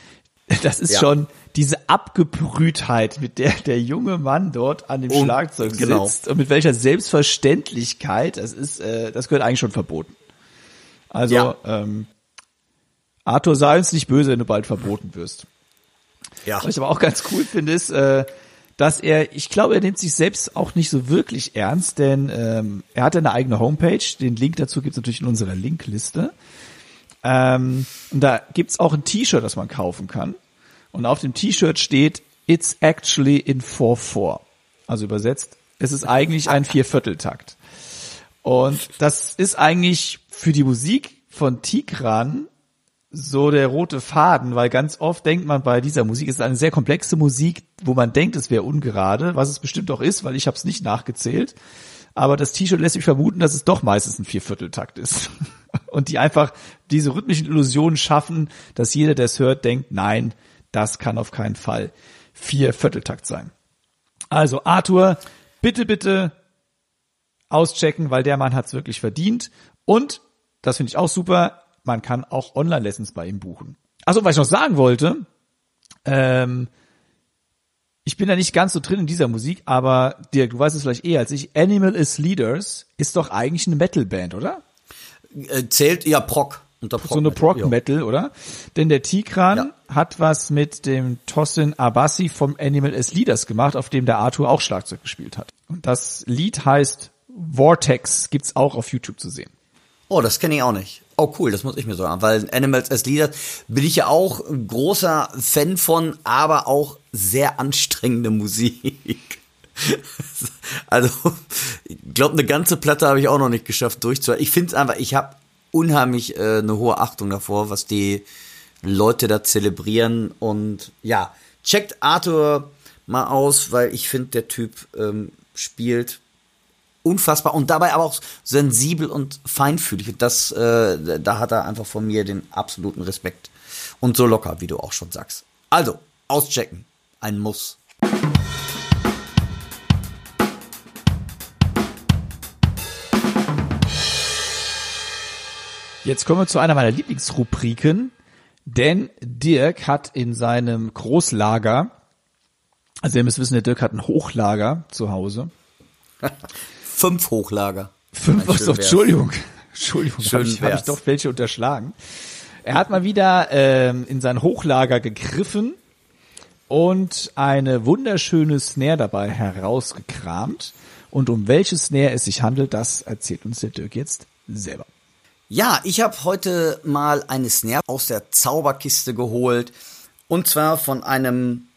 Das ist ja. schon diese Abgebrühtheit, mit der der junge Mann dort an dem und, Schlagzeug genau. sitzt und mit welcher Selbstverständlichkeit. Das ist, äh, das gehört eigentlich schon verboten. Also ja. ähm, Arthur, sei uns nicht böse, wenn du bald verboten wirst. Ja. Was ich aber auch ganz cool finde, ist, äh, dass er, ich glaube, er nimmt sich selbst auch nicht so wirklich ernst, denn ähm, er hat eine eigene Homepage. Den Link dazu gibt's natürlich in unserer Linkliste. Ähm, und da gibt's auch ein T-Shirt, das man kaufen kann. Und auf dem T-Shirt steht It's actually in 4-4. Also übersetzt, es ist eigentlich ein Viervierteltakt. Und das ist eigentlich für die Musik von Tigran so der rote Faden, weil ganz oft denkt man bei dieser Musik, es ist eine sehr komplexe Musik, wo man denkt, es wäre ungerade, was es bestimmt auch ist, weil ich habe es nicht nachgezählt. Aber das T-Shirt lässt mich vermuten, dass es doch meistens ein Viervierteltakt ist. Und die einfach diese rhythmischen Illusionen schaffen, dass jeder, der es hört, denkt, nein, das kann auf keinen Fall Viervierteltakt sein. Also Arthur, bitte, bitte auschecken, weil der Mann hat es wirklich verdient. Und, das finde ich auch super, man kann auch Online-Lessons bei ihm buchen. Also, was ich noch sagen wollte, ähm, ich bin da nicht ganz so drin in dieser Musik, aber Dirk, du weißt es vielleicht eher als ich, Animal is Leaders ist doch eigentlich eine Metal-Band, oder? Äh, zählt ja Proc. Unter Proc so eine Proc-Metal, oder? Denn der Tigran ja. hat was mit dem Tossin Abassi vom Animal as Leaders gemacht, auf dem der Arthur auch Schlagzeug gespielt hat. Und das Lied heißt Vortex, gibt's auch auf YouTube zu sehen. Oh, das kenne ich auch nicht. Oh cool, das muss ich mir so an, weil Animals as Leader bin ich ja auch ein großer Fan von, aber auch sehr anstrengende Musik. also, ich glaube, eine ganze Platte habe ich auch noch nicht geschafft durchzuhören. Ich finde es einfach, ich habe unheimlich äh, eine hohe Achtung davor, was die Leute da zelebrieren und ja, checkt Arthur mal aus, weil ich finde, der Typ ähm, spielt unfassbar und dabei aber auch sensibel und feinfühlig. Das, äh, da hat er einfach von mir den absoluten Respekt. Und so locker, wie du auch schon sagst. Also, auschecken. Ein Muss. Jetzt kommen wir zu einer meiner Lieblingsrubriken, denn Dirk hat in seinem Großlager, also ihr müsst wissen, der Dirk hat ein Hochlager zu Hause. Fünf Hochlager. Fünf, achso, Entschuldigung. Entschuldigung, habe ich, hab ich doch welche unterschlagen. Er hat mal wieder ähm, in sein Hochlager gegriffen und eine wunderschöne Snare dabei herausgekramt. Und um welche Snare es sich handelt, das erzählt uns der Dirk jetzt selber. Ja, ich habe heute mal eine Snare aus der Zauberkiste geholt. Und zwar von einem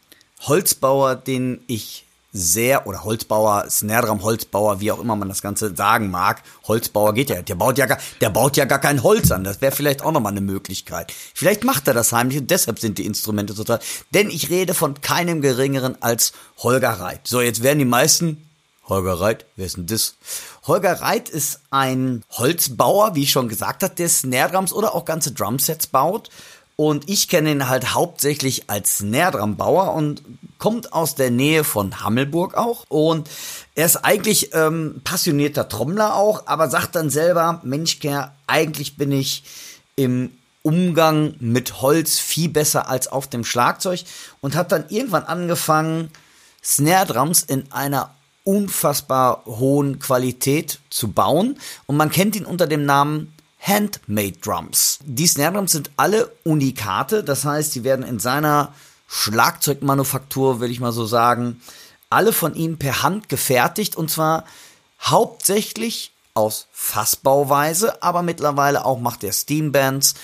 Holzbauer, den ich sehr, oder Holzbauer, Snare Holzbauer, wie auch immer man das Ganze sagen mag. Holzbauer geht ja, der baut ja gar, der baut ja gar kein Holz an. Das wäre vielleicht auch nochmal eine Möglichkeit. Vielleicht macht er das heimlich und deshalb sind die Instrumente total. Denn ich rede von keinem geringeren als Holger Reit. So, jetzt werden die meisten, Holger Reit, wer ist denn das? Holger Reit ist ein Holzbauer, wie ich schon gesagt habe, der Snare Drums oder auch ganze Drumsets baut und ich kenne ihn halt hauptsächlich als Snare-Drum-Bauer und kommt aus der Nähe von Hammelburg auch. Und er ist eigentlich ähm, passionierter Trommler auch, aber sagt dann selber, Mensch, eigentlich bin ich im Umgang mit Holz viel besser als auf dem Schlagzeug und hat dann irgendwann angefangen, Snare Drums in einer unfassbar hohen Qualität zu bauen. Und man kennt ihn unter dem Namen Handmade Drums. Die Snare Drums sind alle Unikate, das heißt, sie werden in seiner Schlagzeugmanufaktur, würde ich mal so sagen, alle von ihm per Hand gefertigt. Und zwar hauptsächlich aus Fassbauweise, aber mittlerweile auch macht er Steambands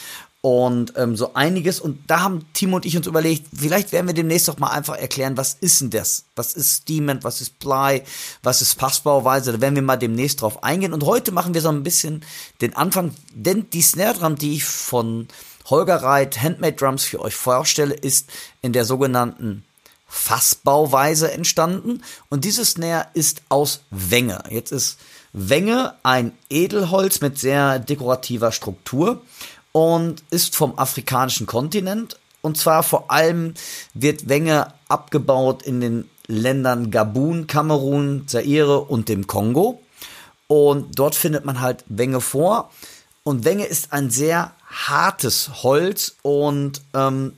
und ähm, so einiges. Und da haben Timo und ich uns überlegt, vielleicht werden wir demnächst doch mal einfach erklären, was ist denn das? Was ist Steamend, was ist Ply, was ist Fassbauweise? Da werden wir mal demnächst drauf eingehen. Und heute machen wir so ein bisschen den Anfang, denn die Snare Drum, die ich von Holger Reit Handmade Drums für euch vorstelle, ist in der sogenannten Fassbauweise entstanden. Und diese Snare ist aus Wenge. Jetzt ist Wenge ein Edelholz mit sehr dekorativer Struktur und ist vom afrikanischen Kontinent. Und zwar vor allem wird Wenge abgebaut in den Ländern Gabun, Kamerun, Zaire und dem Kongo. Und dort findet man halt Wenge vor. Und Wenge ist ein sehr hartes Holz und ähm,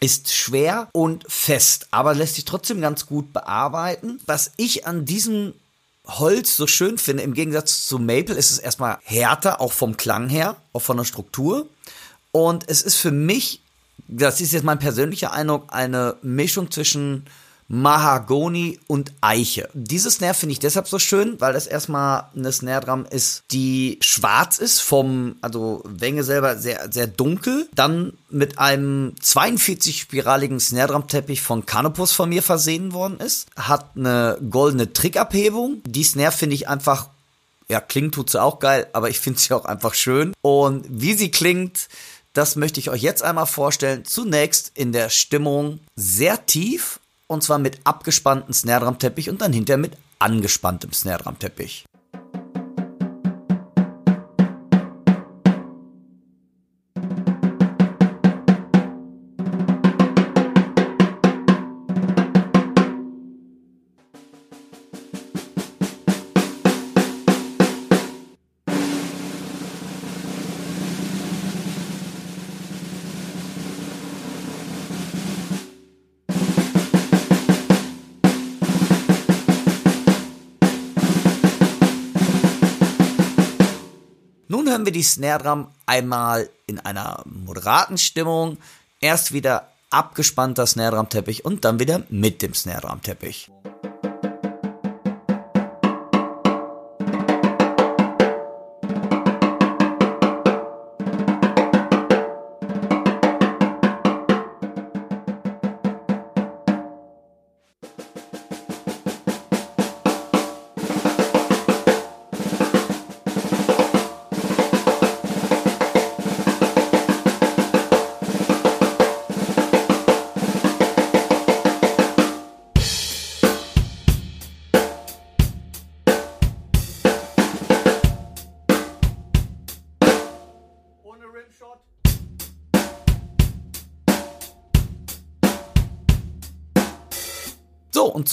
ist schwer und fest, aber lässt sich trotzdem ganz gut bearbeiten. Was ich an diesem Holz so schön finde, im Gegensatz zu Maple, ist es erstmal härter, auch vom Klang her, auch von der Struktur. Und es ist für mich, das ist jetzt mein persönlicher Eindruck, eine Mischung zwischen Mahagoni und Eiche. Diese Snare finde ich deshalb so schön, weil das erstmal eine Snare Drum ist, die schwarz ist, vom, also Wenge selber sehr, sehr dunkel, dann mit einem 42-spiraligen Snare Drum Teppich von Canopus von mir versehen worden ist, hat eine goldene Trickabhebung. Die Snare finde ich einfach ja, klingt tut sie auch geil, aber ich finde sie auch einfach schön. Und wie sie klingt, das möchte ich euch jetzt einmal vorstellen. Zunächst in der Stimmung sehr tief und zwar mit abgespanntem Snare Drum Teppich und dann hinterher mit angespanntem Snare Drum Teppich. Die Snare Drum einmal in einer moderaten Stimmung, erst wieder abgespannter Snare Drum Teppich und dann wieder mit dem Snare Drum Teppich.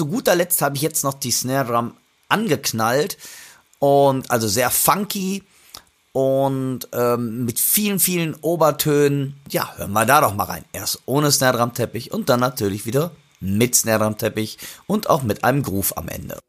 Zu guter Letzt habe ich jetzt noch die Snare Drum angeknallt und also sehr funky und ähm, mit vielen, vielen Obertönen. Ja, hören wir da doch mal rein. Erst ohne Snare Drum Teppich und dann natürlich wieder mit Snare Drum Teppich und auch mit einem Groove am Ende.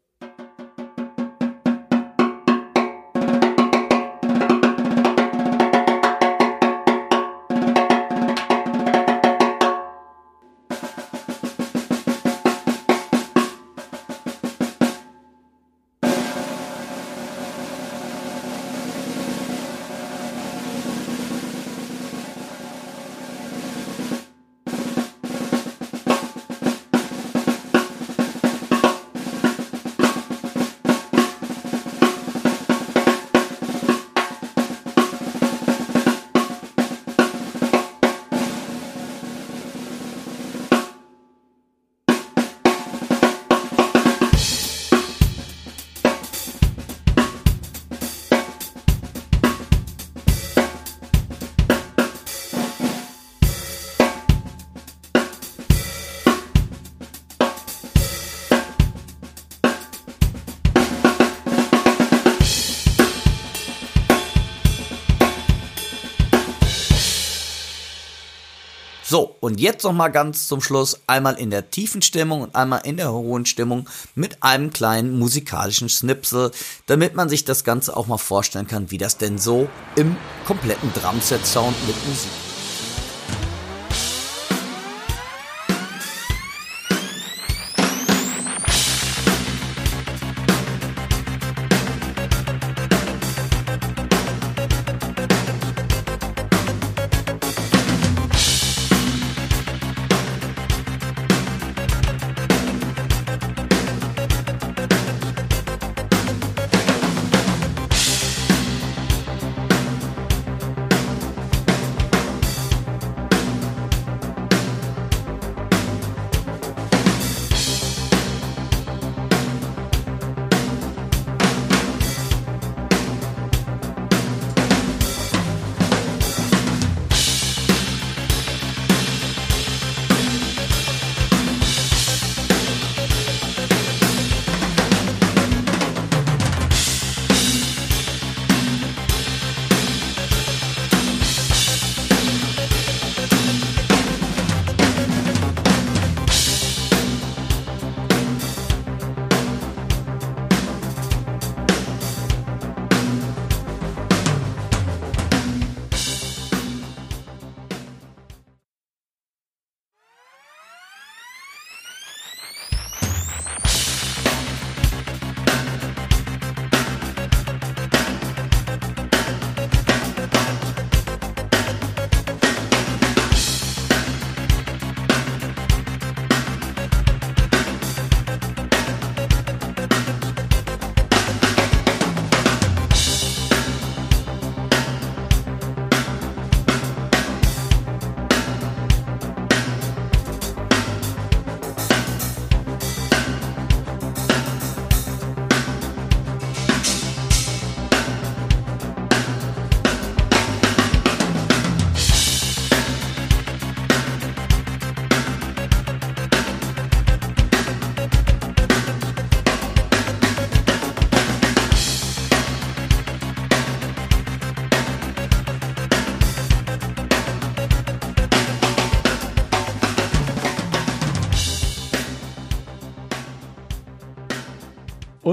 Und jetzt noch mal ganz zum Schluss. Einmal in der tiefen Stimmung und einmal in der hohen Stimmung mit einem kleinen musikalischen Schnipsel, damit man sich das Ganze auch mal vorstellen kann, wie das denn so im kompletten Drumset-Sound mit Musik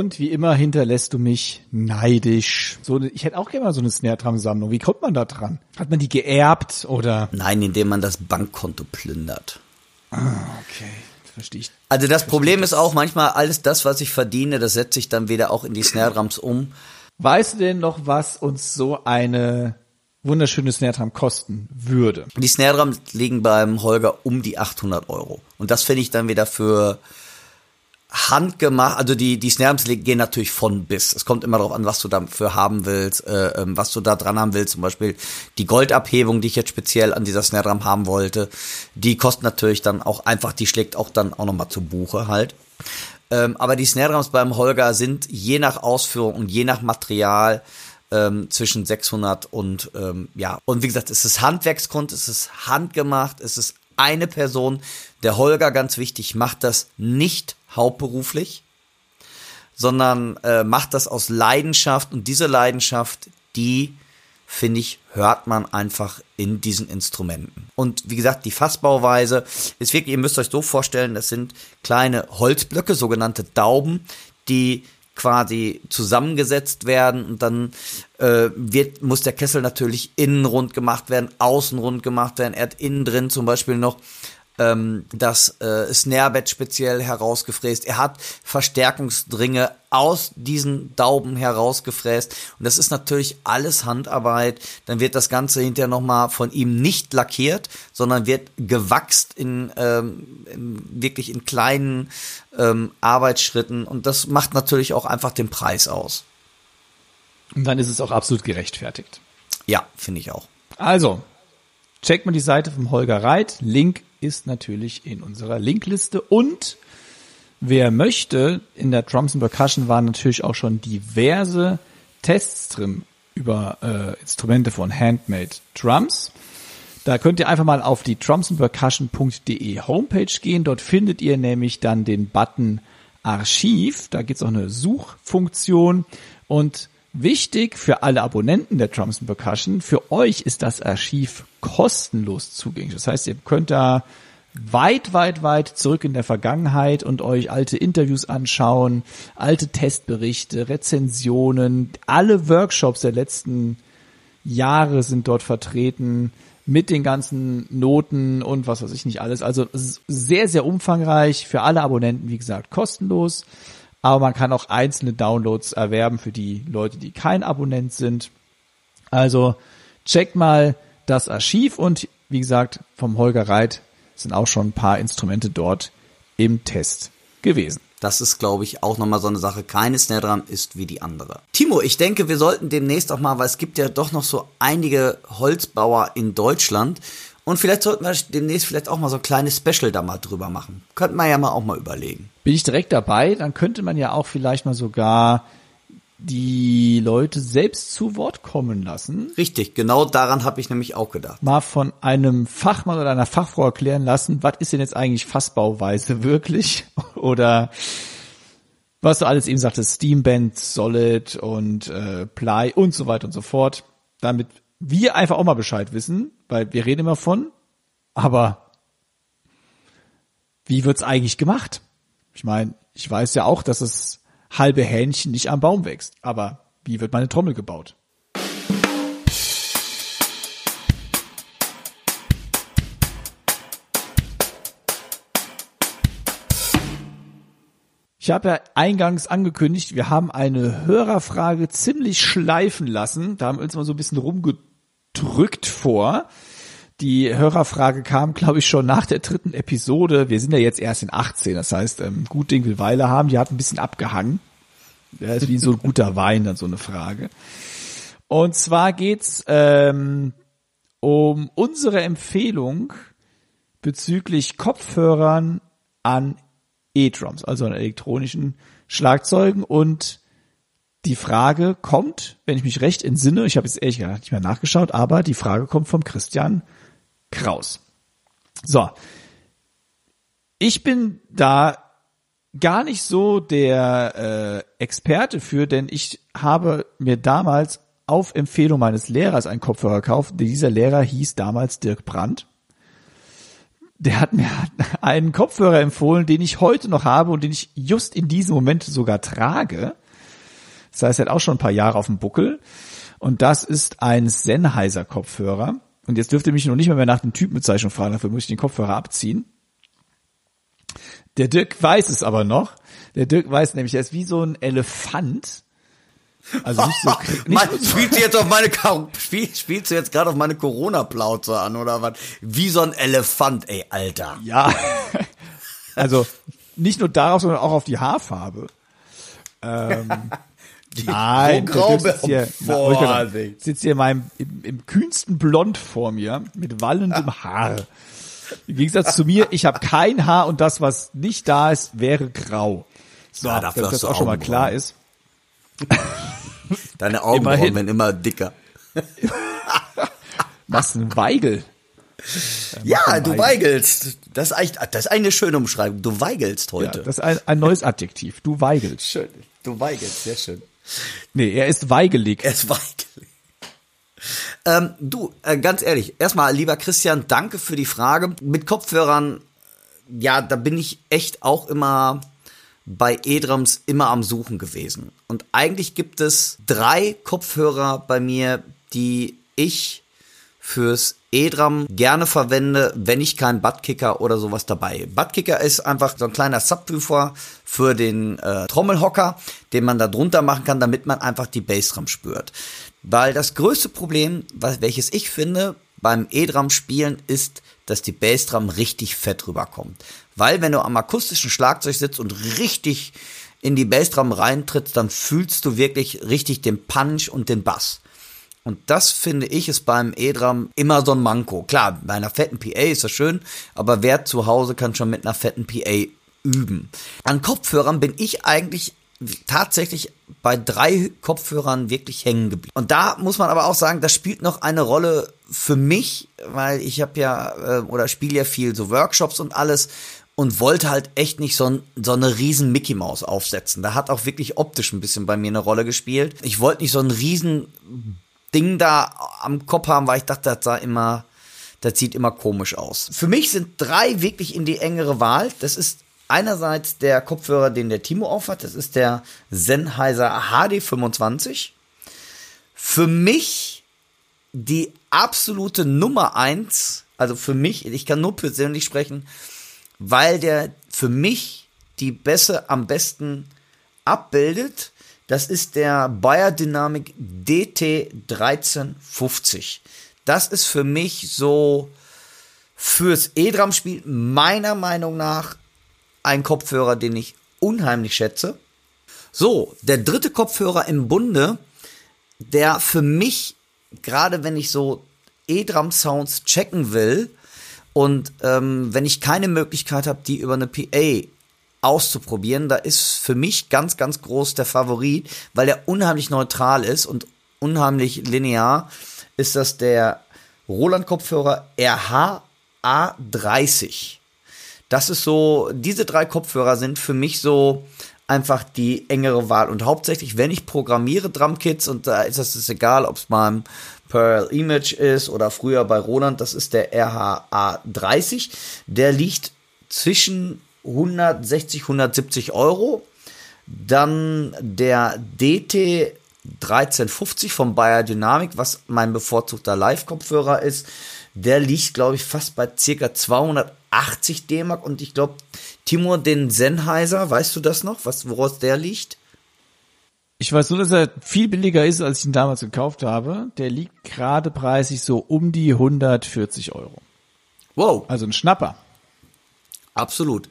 Und wie immer hinterlässt du mich neidisch. So, ich hätte auch gerne mal so eine Snare Drum Sammlung. Wie kommt man da dran? Hat man die geerbt oder? Nein, indem man das Bankkonto plündert. Ah, okay. Verstehe ich. Also das Problem ist auch manchmal alles das, was ich verdiene, das setze ich dann wieder auch in die Snare Drums um. Weißt du denn noch, was uns so eine wunderschöne Snare Drum kosten würde? Die Snare Drums liegen beim Holger um die 800 Euro. Und das finde ich dann wieder für handgemacht, also die, die Snares gehen natürlich von bis. Es kommt immer darauf an, was du dafür haben willst, äh, ähm, was du da dran haben willst. Zum Beispiel die Goldabhebung, die ich jetzt speziell an dieser Snare Drum haben wollte, die kostet natürlich dann auch einfach, die schlägt auch dann auch nochmal zu Buche halt. Ähm, aber die Snare Drums beim Holger sind je nach Ausführung und je nach Material ähm, zwischen 600 und ähm, ja. Und wie gesagt, es ist Handwerksgrund, es ist handgemacht, es ist eine Person. Der Holger, ganz wichtig, macht das nicht hauptberuflich, sondern äh, macht das aus Leidenschaft und diese Leidenschaft, die finde ich, hört man einfach in diesen Instrumenten. Und wie gesagt, die Fassbauweise ist wirklich, ihr müsst euch so vorstellen, das sind kleine Holzblöcke, sogenannte Dauben, die quasi zusammengesetzt werden und dann äh, wird, muss der Kessel natürlich innen rund gemacht werden, außen rund gemacht werden. Er hat innen drin zum Beispiel noch ähm, das äh, Snarebed speziell herausgefräst. Er hat Verstärkungsdringe aus diesen Dauben herausgefräst. Und das ist natürlich alles Handarbeit. Dann wird das Ganze hinterher nochmal von ihm nicht lackiert, sondern wird gewachst in, ähm, in wirklich in kleinen ähm, Arbeitsschritten. Und das macht natürlich auch einfach den Preis aus. Und dann ist es auch absolut gerechtfertigt. Ja, finde ich auch. Also, checkt mal die Seite vom Holger Reit. Link ist natürlich in unserer Linkliste und wer möchte, in der Drums and Percussion waren natürlich auch schon diverse Tests drin über äh, Instrumente von Handmade Drums. Da könnt ihr einfach mal auf die drumsandpercussion.de Homepage gehen. Dort findet ihr nämlich dann den Button Archiv. Da gibt's auch eine Suchfunktion und Wichtig für alle Abonnenten der Drums Percussion, für euch ist das Archiv kostenlos zugänglich. Das heißt, ihr könnt da weit, weit, weit zurück in der Vergangenheit und euch alte Interviews anschauen, alte Testberichte, Rezensionen, alle Workshops der letzten Jahre sind dort vertreten mit den ganzen Noten und was weiß ich nicht alles. Also sehr, sehr umfangreich für alle Abonnenten, wie gesagt, kostenlos. Aber man kann auch einzelne Downloads erwerben für die Leute, die kein Abonnent sind. Also checkt mal das Archiv und wie gesagt, vom Holger Reit sind auch schon ein paar Instrumente dort im Test gewesen. Das ist, glaube ich, auch nochmal so eine Sache. Keine Snare Drum ist wie die andere. Timo, ich denke, wir sollten demnächst auch mal, weil es gibt ja doch noch so einige Holzbauer in Deutschland. Und vielleicht sollten wir demnächst vielleicht auch mal so ein kleines Special da mal drüber machen. Könnten wir ja mal auch mal überlegen. Bin ich direkt dabei, dann könnte man ja auch vielleicht mal sogar die Leute selbst zu Wort kommen lassen. Richtig, genau daran habe ich nämlich auch gedacht. Mal von einem Fachmann oder einer Fachfrau erklären lassen, was ist denn jetzt eigentlich Fassbauweise wirklich? Oder was du alles eben sagtest, Steamband, Solid und äh, Ply und so weiter und so fort. Damit wir einfach auch mal Bescheid wissen, weil wir reden immer von, aber wie wird's eigentlich gemacht? Ich meine, ich weiß ja auch, dass es halbe Hähnchen nicht am Baum wächst. Aber wie wird meine Trommel gebaut? Ich habe ja eingangs angekündigt, wir haben eine Hörerfrage ziemlich schleifen lassen. Da haben wir uns mal so ein bisschen rumgedrückt vor. Die Hörerfrage kam, glaube ich, schon nach der dritten Episode. Wir sind ja jetzt erst in 18, das heißt, ähm, gut Ding will Weile haben. Die hat ein bisschen abgehangen. Ja, ist wie so ein guter Wein, dann so eine Frage. Und zwar geht's ähm, um unsere Empfehlung bezüglich Kopfhörern an E-Drums, also an elektronischen Schlagzeugen. Und die Frage kommt, wenn ich mich recht entsinne, ich habe jetzt ehrlich gesagt nicht mehr nachgeschaut, aber die Frage kommt vom Christian Kraus. So. Ich bin da gar nicht so der äh, Experte für, denn ich habe mir damals auf Empfehlung meines Lehrers einen Kopfhörer gekauft. Dieser Lehrer hieß damals Dirk Brandt. Der hat mir einen Kopfhörer empfohlen, den ich heute noch habe und den ich just in diesem Moment sogar trage. Das heißt, er hat auch schon ein paar Jahre auf dem Buckel. Und das ist ein Sennheiser Kopfhörer. Und jetzt dürft ihr mich noch nicht mehr nach den Typenbezeichnung fragen, dafür muss ich den Kopfhörer abziehen. Der Dirk weiß es aber noch. Der Dirk weiß nämlich, er ist wie so ein Elefant. Also nicht so, nicht so spielst du jetzt auf meine spiel, spielst du jetzt gerade auf meine Corona Plauze an oder was? Wie so ein Elefant, ey, Alter. Ja. Also nicht nur darauf, sondern auch auf die Haarfarbe. Ähm, Nein, grau sitzt hier, na, sitzt hier in meinem, im, im kühnsten Blond vor mir mit wallendem Haar. Im Gegensatz zu mir, ich habe kein Haar und das, was nicht da ist, wäre grau. So, ja, dass das auch schon mal klar ist. Deine Augenbrauen werden immer dicker. Machst einen Weigel. Ja, du weigelst. Das ist, eigentlich, das ist eine schöne Umschreibung. Du weigelst heute. Ja, das ist ein, ein neues Adjektiv. Du weigelst. Schön. Du weigelst, sehr schön. Nee, er ist weigelig. Er ist weigelig. Ähm, du, äh, ganz ehrlich, erstmal, lieber Christian, danke für die Frage. Mit Kopfhörern, ja, da bin ich echt auch immer bei E-Drums immer am Suchen gewesen. Und eigentlich gibt es drei Kopfhörer bei mir, die ich fürs E-Drum gerne verwende, wenn ich keinen Buttkicker oder sowas dabei. Buttkicker ist einfach so ein kleiner Subwoofer für den äh, Trommelhocker, den man da drunter machen kann, damit man einfach die Bassdrum spürt. Weil das größte Problem, was, welches ich finde beim E-Drum spielen, ist, dass die Bassdrum richtig fett rüberkommt. Weil wenn du am akustischen Schlagzeug sitzt und richtig in die Bassdrum reintrittst, dann fühlst du wirklich richtig den Punch und den Bass. Und das finde ich ist beim E-Drum immer so ein Manko. Klar, bei einer fetten PA ist das schön, aber wer zu Hause kann schon mit einer fetten PA üben. An Kopfhörern bin ich eigentlich tatsächlich bei drei Kopfhörern wirklich hängen geblieben. Und da muss man aber auch sagen, das spielt noch eine Rolle für mich, weil ich habe ja äh, oder spiele ja viel so Workshops und alles und wollte halt echt nicht so, ein, so eine riesen Mickey Maus aufsetzen. Da hat auch wirklich optisch ein bisschen bei mir eine Rolle gespielt. Ich wollte nicht so ein riesen Ding da am Kopf haben, weil ich dachte, das sah immer, das sieht immer komisch aus. Für mich sind drei wirklich in die engere Wahl. Das ist einerseits der Kopfhörer, den der Timo aufhat. Das ist der Sennheiser HD25. Für mich die absolute Nummer eins, also für mich, ich kann nur persönlich sprechen, weil der für mich die Bässe am besten abbildet. Das ist der Biodynamic DT 1350. Das ist für mich so fürs E-Drum-Spiel meiner Meinung nach ein Kopfhörer, den ich unheimlich schätze. So, der dritte Kopfhörer im Bunde, der für mich, gerade wenn ich so E-Drum-Sounds checken will und ähm, wenn ich keine Möglichkeit habe, die über eine PA auszuprobieren, da ist für mich ganz, ganz groß der Favorit, weil er unheimlich neutral ist und unheimlich linear, ist das der Roland-Kopfhörer RH A30. Das ist so, diese drei Kopfhörer sind für mich so einfach die engere Wahl. Und hauptsächlich, wenn ich programmiere Drumkits, und da ist es egal, ob es mal Pearl Image ist oder früher bei Roland, das ist der RHA30. Der liegt zwischen 160, 170 Euro. Dann der DT 1350 vom Bayer Dynamic, was mein bevorzugter Live-Kopfhörer ist. Der liegt, glaube ich, fast bei circa 280 D-Mark. Und ich glaube, Timur, den Sennheiser, weißt du das noch, was, woraus der liegt? Ich weiß nur, dass er viel billiger ist, als ich ihn damals gekauft habe. Der liegt gerade preislich so um die 140 Euro. Wow. Also ein Schnapper. Absolut.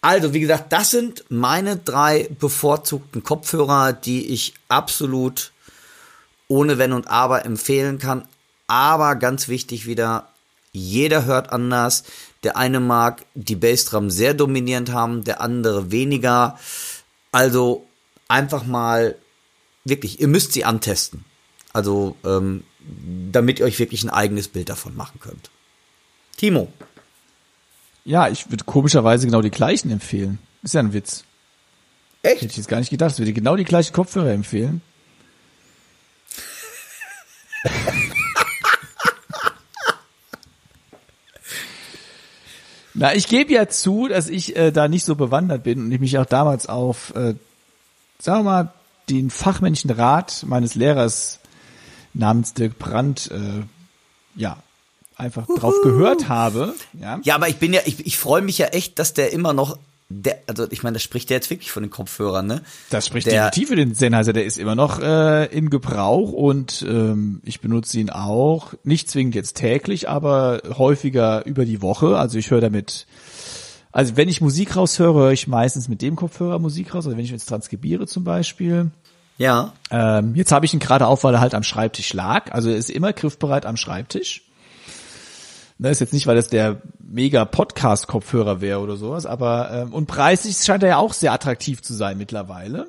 Also, wie gesagt, das sind meine drei bevorzugten Kopfhörer, die ich absolut ohne Wenn und Aber empfehlen kann. Aber ganz wichtig wieder, jeder hört anders. Der eine mag die Bassdrum sehr dominierend haben, der andere weniger. Also einfach mal wirklich, ihr müsst sie antesten. Also ähm, damit ihr euch wirklich ein eigenes Bild davon machen könnt. Timo. Ja, ich würde komischerweise genau die gleichen empfehlen. Ist ja ein Witz. Echt? Hätte ich jetzt gar nicht gedacht. Ich würde genau die gleichen Kopfhörer empfehlen. Na, ich gebe ja zu, dass ich äh, da nicht so bewandert bin und ich mich auch damals auf, äh, sagen wir mal, den fachmännischen Rat meines Lehrers namens Dirk Brandt, äh, ja, einfach drauf gehört habe. Ja, Ja, aber ich bin ja, ich, ich freue mich ja echt, dass der immer noch, der, also ich meine, das spricht der jetzt wirklich von den Kopfhörern, ne? das spricht der- definitiv für den Sennheiser. Der ist immer noch äh, in Gebrauch und ähm, ich benutze ihn auch, nicht zwingend jetzt täglich, aber häufiger über die Woche. Also ich höre damit, also wenn ich Musik raushöre, höre ich meistens mit dem Kopfhörer Musik raus. Also wenn ich jetzt transkribiere zum Beispiel. Ja. Ähm, jetzt habe ich ihn gerade auf, weil er halt am Schreibtisch lag. Also er ist immer griffbereit am Schreibtisch. Ne, ist jetzt nicht, weil das der mega Podcast-Kopfhörer wäre oder sowas, aber ähm, und preislich scheint er ja auch sehr attraktiv zu sein mittlerweile.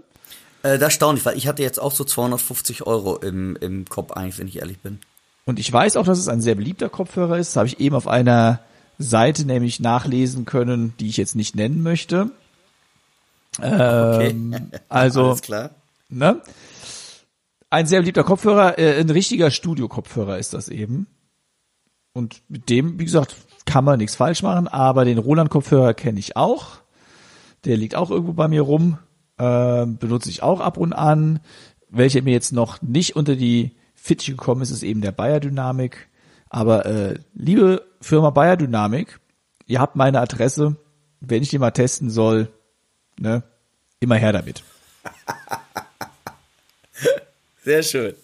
Äh, das erstaunlich, weil ich hatte jetzt auch so 250 Euro im, im Kopf eigentlich, wenn ich ehrlich bin. Und ich weiß auch, dass es ein sehr beliebter Kopfhörer ist. Das habe ich eben auf einer Seite nämlich nachlesen können, die ich jetzt nicht nennen möchte. Ähm, also Alles klar. ne? Ein sehr beliebter Kopfhörer, äh, ein richtiger Studio-Kopfhörer ist das eben. Und mit dem, wie gesagt, kann man nichts falsch machen, aber den Roland-Kopfhörer kenne ich auch. Der liegt auch irgendwo bei mir rum, ähm, benutze ich auch ab und an. Welcher mir jetzt noch nicht unter die Fittiche gekommen ist, ist eben der Bayer Dynamic. Aber äh, liebe Firma Bayer Dynamic, ihr habt meine Adresse, wenn ich die mal testen soll, ne, immer her damit. Sehr schön.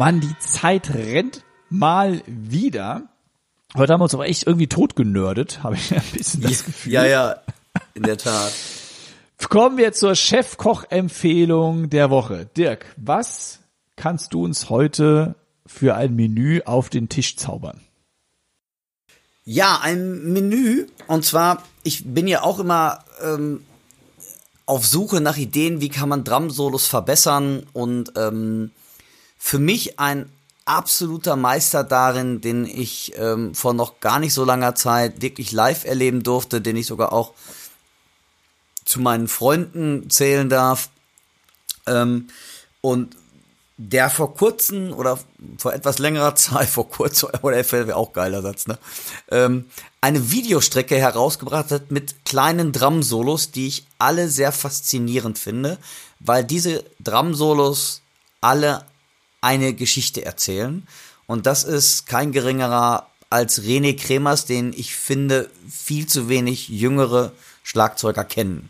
Mann, die Zeit rennt mal wieder. Heute haben wir uns aber echt irgendwie tot genördet, habe ich ein bisschen das Gefühl. Ja, ja, in der Tat. Kommen wir zur Chefkoch-Empfehlung der Woche. Dirk, was kannst du uns heute für ein Menü auf den Tisch zaubern? Ja, ein Menü. Und zwar, ich bin ja auch immer ähm, auf Suche nach Ideen, wie kann man Drum-Solos verbessern und ähm, für mich ein absoluter Meister darin, den ich ähm, vor noch gar nicht so langer Zeit wirklich live erleben durfte, den ich sogar auch zu meinen Freunden zählen darf. Ähm, und der vor kurzem oder vor etwas längerer Zeit, vor kurzem, oder wäre auch geiler Satz, ne? Ähm, eine Videostrecke herausgebracht hat mit kleinen Drum-Solos, die ich alle sehr faszinierend finde, weil diese Drum-Solos alle eine Geschichte erzählen. Und das ist kein geringerer als René Kremers, den ich finde viel zu wenig jüngere Schlagzeuger kennen.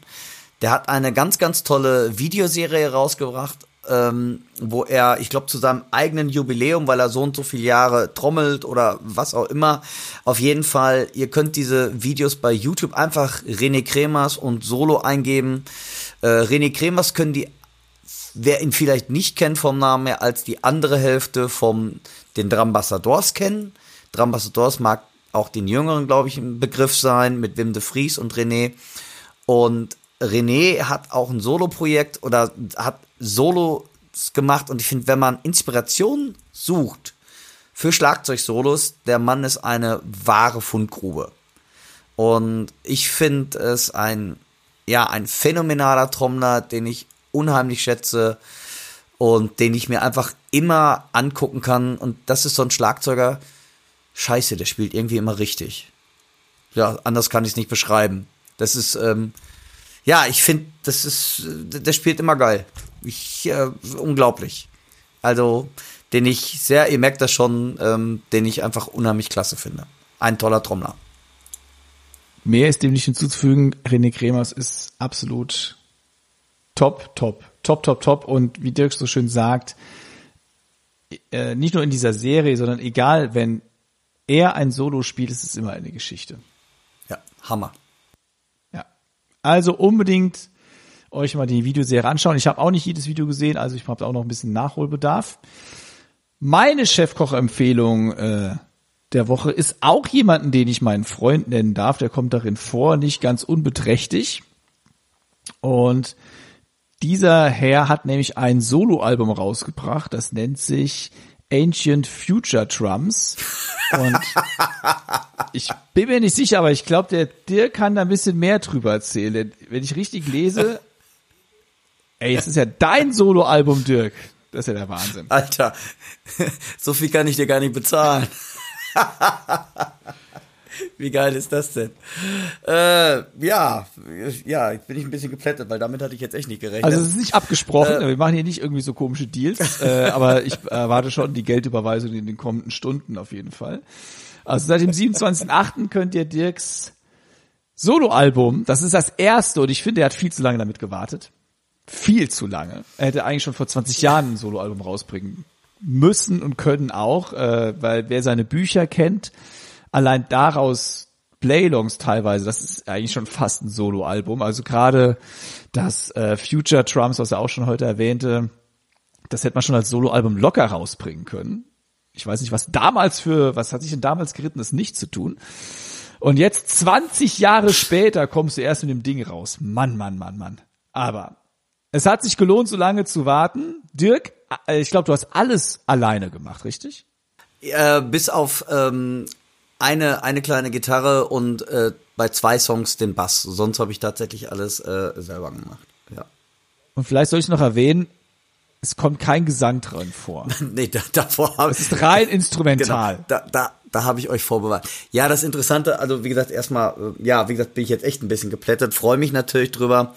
Der hat eine ganz, ganz tolle Videoserie rausgebracht, ähm, wo er, ich glaube, zu seinem eigenen Jubiläum, weil er so und so viele Jahre trommelt oder was auch immer. Auf jeden Fall, ihr könnt diese Videos bei YouTube einfach René Kremers und Solo eingeben. Äh, René Kremers können die wer ihn vielleicht nicht kennt vom Namen her, als die andere Hälfte vom den Drambassadors kennen. Drambassadors mag auch den Jüngeren, glaube ich, ein Begriff sein, mit Wim de Vries und René. Und René hat auch ein Solo-Projekt oder hat Solos gemacht. Und ich finde, wenn man Inspiration sucht für Schlagzeug-Solos, der Mann ist eine wahre Fundgrube. Und ich finde es ein, ja, ein phänomenaler Trommler, den ich unheimlich schätze und den ich mir einfach immer angucken kann. Und das ist so ein Schlagzeuger. Scheiße, der spielt irgendwie immer richtig. Ja, anders kann ich es nicht beschreiben. Das ist, ähm, ja, ich finde, das ist, der spielt immer geil. Ich, äh, unglaublich. Also, den ich sehr, ihr merkt das schon, ähm, den ich einfach unheimlich klasse finde. Ein toller Trommler. Mehr ist dem nicht hinzuzufügen. René Kremers ist absolut top, top, top, top, top. Und wie Dirk so schön sagt, äh, nicht nur in dieser Serie, sondern egal, wenn er ein Solo spielt, ist es immer eine Geschichte. Ja, Hammer. Ja. Also unbedingt euch mal die Videoserie anschauen. Ich habe auch nicht jedes Video gesehen, also ich habe auch noch ein bisschen Nachholbedarf. Meine Chefkoch-Empfehlung äh, der Woche ist auch jemanden, den ich meinen Freund nennen darf. Der kommt darin vor, nicht ganz unbeträchtig. Und dieser Herr hat nämlich ein Soloalbum rausgebracht, das nennt sich Ancient Future Drums. Und ich bin mir nicht sicher, aber ich glaube, der Dirk kann da ein bisschen mehr drüber erzählen. Wenn ich richtig lese, ey, es ist ja dein Soloalbum, Dirk. Das ist ja der Wahnsinn. Alter, so viel kann ich dir gar nicht bezahlen. Wie geil ist das denn? Äh, ja, ja, jetzt bin ich ein bisschen geplättet, weil damit hatte ich jetzt echt nicht gerechnet. Also es ist nicht abgesprochen, äh, wir machen hier nicht irgendwie so komische Deals, äh, aber ich erwarte schon die Geldüberweisung in den kommenden Stunden auf jeden Fall. Also seit dem 27.8. könnt ihr Dirks Soloalbum, das ist das erste und ich finde, er hat viel zu lange damit gewartet. Viel zu lange. Er hätte eigentlich schon vor 20 Jahren ein Soloalbum rausbringen müssen und können auch, äh, weil wer seine Bücher kennt, allein daraus Playlongs teilweise, das ist eigentlich schon fast ein Soloalbum. Also gerade das äh, Future Trumps, was er auch schon heute erwähnte, das hätte man schon als Soloalbum locker rausbringen können. Ich weiß nicht, was damals für, was hat sich denn damals geritten, das nicht zu tun. Und jetzt 20 Jahre später kommst du erst mit dem Ding raus. Mann, Mann, Mann, Mann. Aber es hat sich gelohnt, so lange zu warten. Dirk, äh, ich glaube, du hast alles alleine gemacht, richtig? Äh, bis auf ähm, eine, eine kleine Gitarre und äh, bei zwei Songs den Bass. Sonst habe ich tatsächlich alles äh, selber gemacht. Ja. Und vielleicht soll ich noch erwähnen, es kommt kein Gesang drin vor. nee, da, davor habe Es ist rein instrumental. Genau, da da, da habe ich euch vorbewahrt. Ja, das Interessante, also wie gesagt, erstmal, äh, ja, wie gesagt, bin ich jetzt echt ein bisschen geplättet, freue mich natürlich drüber,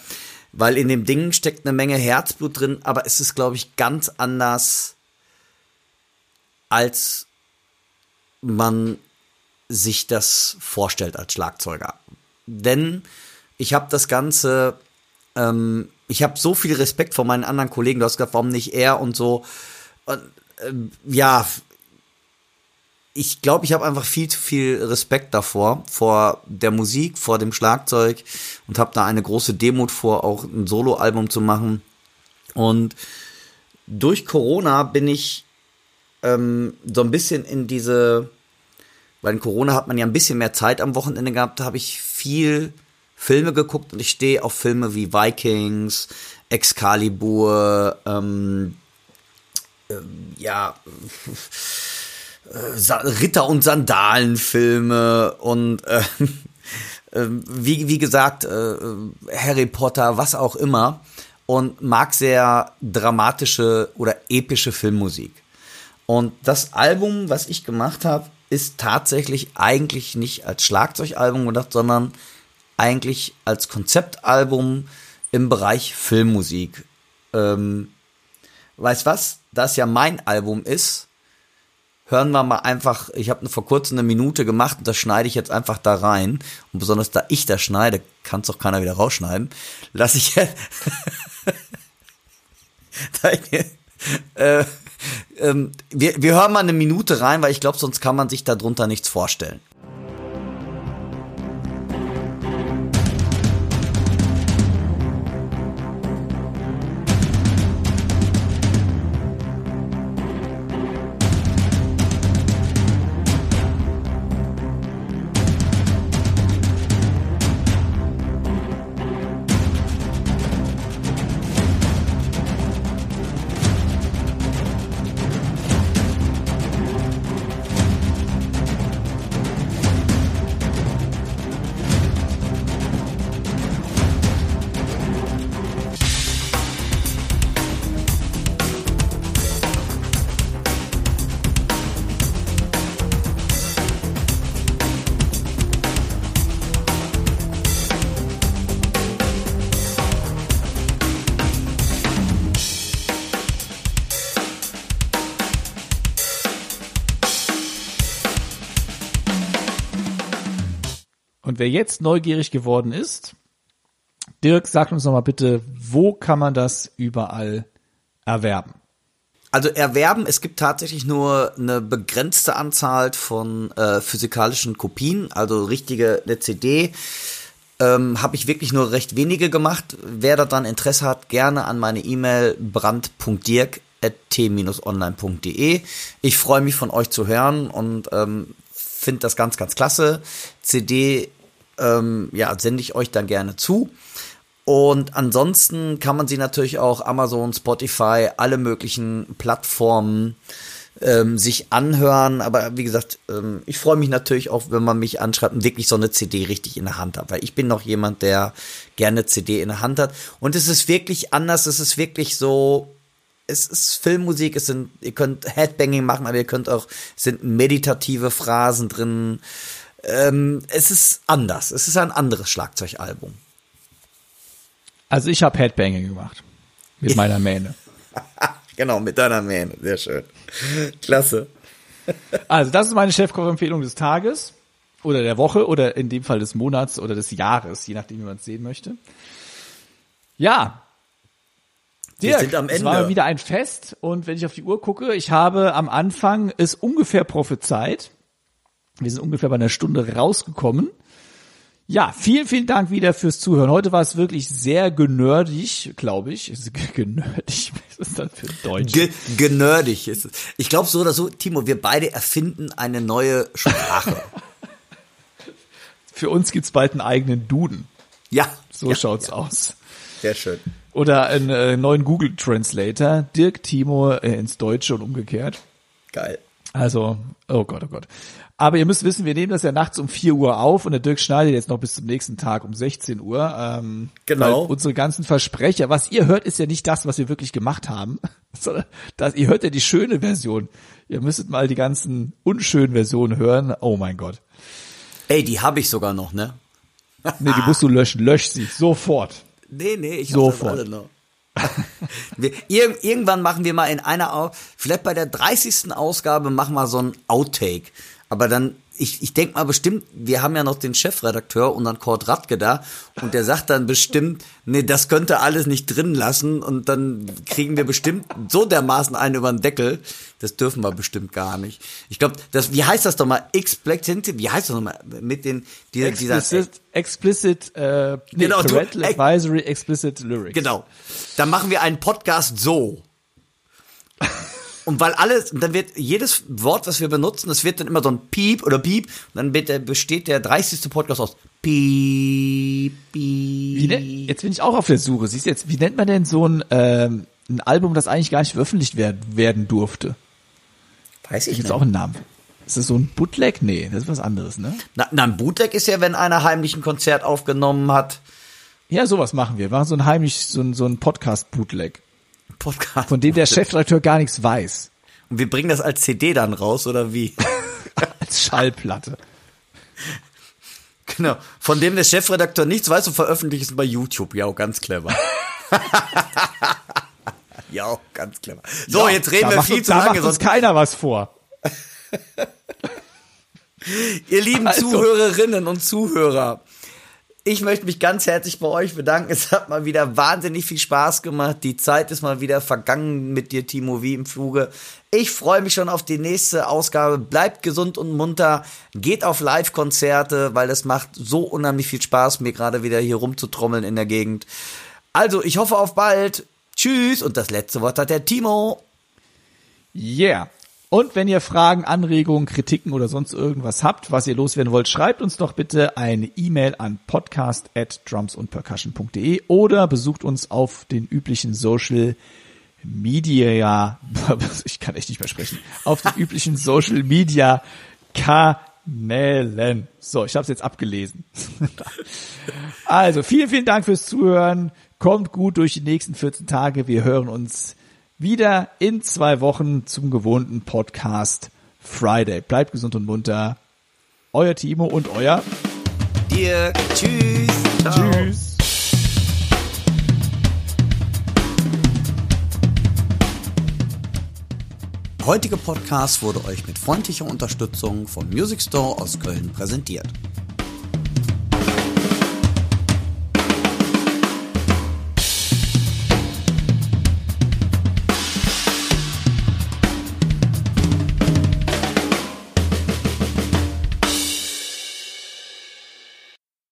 weil in dem Ding steckt eine Menge Herzblut drin, aber es ist, glaube ich, ganz anders, als man sich das vorstellt als Schlagzeuger. Denn ich habe das Ganze, ähm, ich habe so viel Respekt vor meinen anderen Kollegen, du hast gesagt, warum nicht er und so. Und, ähm, ja, ich glaube, ich habe einfach viel zu viel Respekt davor, vor der Musik, vor dem Schlagzeug und habe da eine große Demut vor, auch ein Soloalbum zu machen. Und durch Corona bin ich ähm, so ein bisschen in diese weil in Corona hat man ja ein bisschen mehr Zeit am Wochenende gehabt, da habe ich viel Filme geguckt und ich stehe auf Filme wie Vikings, Excalibur, ähm, äh, ja, äh, Ritter- und Sandalenfilme und äh, äh, wie, wie gesagt, äh, Harry Potter, was auch immer und mag sehr dramatische oder epische Filmmusik. Und das Album, was ich gemacht habe, ist tatsächlich eigentlich nicht als Schlagzeugalbum gedacht, sondern eigentlich als Konzeptalbum im Bereich Filmmusik. Ähm, weißt was? Da es ja mein Album ist, hören wir mal einfach, ich habe vor kurzem eine Minute gemacht und das schneide ich jetzt einfach da rein. Und besonders da ich das schneide, kann es doch keiner wieder rausschneiden. Lass ich jetzt. äh, ähm, wir, wir hören mal eine Minute rein, weil ich glaube, sonst kann man sich darunter nichts vorstellen. Wer jetzt neugierig geworden ist, Dirk, sag uns noch mal bitte, wo kann man das überall erwerben? Also erwerben, es gibt tatsächlich nur eine begrenzte Anzahl von äh, physikalischen Kopien, also richtige eine CD. Ähm, Habe ich wirklich nur recht wenige gemacht. Wer da dann Interesse hat, gerne an meine E-Mail brand.dirk.t-online.de. Ich freue mich von euch zu hören und ähm, finde das ganz, ganz klasse. CD ähm, ja, sende ich euch dann gerne zu. Und ansonsten kann man sie natürlich auch Amazon, Spotify, alle möglichen Plattformen ähm, sich anhören. Aber wie gesagt, ähm, ich freue mich natürlich auch, wenn man mich anschreibt und wirklich so eine CD richtig in der Hand hat. Weil ich bin noch jemand, der gerne CD in der Hand hat. Und es ist wirklich anders. Es ist wirklich so, es ist Filmmusik, es sind, ihr könnt Headbanging machen, aber ihr könnt auch, es sind meditative Phrasen drin. Ähm, es ist anders. Es ist ein anderes Schlagzeugalbum. Also ich habe Headbanging gemacht. Mit meiner Mähne. genau, mit deiner Mähne. Sehr schön. Klasse. also das ist meine Chefkochempfehlung des Tages oder der Woche oder in dem Fall des Monats oder des Jahres, je nachdem, wie man es sehen möchte. Ja. Dirk, Wir sind am Ende. Es war wieder ein Fest und wenn ich auf die Uhr gucke, ich habe am Anfang es ungefähr prophezeit. Wir sind ungefähr bei einer Stunde rausgekommen. Ja, vielen, vielen Dank wieder fürs Zuhören. Heute war es wirklich sehr genördig, glaube ich. Genördig, was ist das für Deutsch? Ge genördig ist es. Ich glaube so oder so, Timo, wir beide erfinden eine neue Sprache. für uns gibt's bald einen eigenen Duden. Ja. So ja, schaut's ja. aus. Sehr schön. Oder einen äh, neuen Google Translator. Dirk Timo äh, ins Deutsche und umgekehrt. Geil. Also, oh Gott, oh Gott. Aber ihr müsst wissen, wir nehmen das ja nachts um 4 Uhr auf und der Dirk schneidet jetzt noch bis zum nächsten Tag um 16 Uhr. Ähm, genau. Unsere ganzen Versprecher, was ihr hört, ist ja nicht das, was wir wirklich gemacht haben, sondern das, ihr hört ja die schöne Version. Ihr müsstet mal die ganzen unschönen Versionen hören. Oh mein Gott. Ey, die habe ich sogar noch, ne? nee, die musst du löschen. Lösch sie. Sofort. Nee, nee, ich Sofort. alle noch. wir, ir irgendwann machen wir mal in einer, vielleicht bei der 30. Ausgabe machen wir so ein Outtake. Aber dann ich, ich denke mal bestimmt, wir haben ja noch den Chefredakteur und dann Kurt Radke da und der sagt dann bestimmt, nee, das könnte alles nicht drin lassen und dann kriegen wir bestimmt so dermaßen einen über den Deckel. Das dürfen wir bestimmt gar nicht. Ich glaube, das, wie heißt das doch mal? Explicit, wie heißt das nochmal? Mit den, dieser, explicit, dieser, explicit, äh, nee, genau, Parental Advisory Explicit Lyrics. Genau. Dann machen wir einen Podcast so. Und weil alles, dann wird jedes Wort, was wir benutzen, das wird dann immer so ein Piep oder Piep. Und dann der, besteht der 30. Podcast aus Piep, Piep. Ne, jetzt bin ich auch auf der Suche. Siehst du jetzt, wie nennt man denn so ein, ähm, ein Album, das eigentlich gar nicht veröffentlicht werden, werden durfte? Weiß ich Gibt nicht. auch einen Namen. Ist das so ein Bootleg? Nee, das ist was anderes, ne? Na, na, ein Bootleg ist ja, wenn einer heimlich ein Konzert aufgenommen hat. Ja, sowas machen wir. Wir machen so ein heimlich, so ein, so ein Podcast-Bootleg, Podcast. von dem der Chefredakteur gar nichts weiß. Und wir bringen das als CD dann raus, oder wie? Als Schallplatte. genau. Von dem der Chefredakteur nichts weiß und veröffentlicht es bei YouTube. Ja, ganz clever. ja, ganz clever. So, jetzt reden da wir macht viel uns, zu da lange. macht uns Sonst, keiner was vor. ihr lieben Also- Zuhörerinnen und Zuhörer, ich möchte mich ganz herzlich bei euch bedanken. Es hat mal wieder wahnsinnig viel Spaß gemacht. Die Zeit ist mal wieder vergangen mit dir, Timo, wie im Fluge. Ich freue mich schon auf die nächste Ausgabe. Bleibt gesund und munter. Geht auf Live-Konzerte, weil es macht so unheimlich viel Spaß, mir gerade wieder hier rumzutrommeln in der Gegend. Also, ich hoffe auf bald. Tschüss. Und das letzte Wort hat der Timo. Yeah. Und wenn ihr Fragen, Anregungen, Kritiken oder sonst irgendwas habt, was ihr loswerden wollt, schreibt uns doch bitte eine E-Mail an podcast at drumsundpercussion.de oder besucht uns auf den üblichen Social Media, ich kann echt nicht mehr sprechen, auf den üblichen Social Media Kanälen. So, ich habe es jetzt abgelesen. also, vielen, vielen Dank fürs Zuhören. Kommt gut durch die nächsten 14 Tage. Wir hören uns wieder in zwei Wochen zum gewohnten Podcast Friday. Bleibt gesund und munter. Euer Timo und euer Dirk. Tschüss. Ciao. Tschüss. Der heutige Podcast wurde euch mit freundlicher Unterstützung vom Music Store aus Köln präsentiert.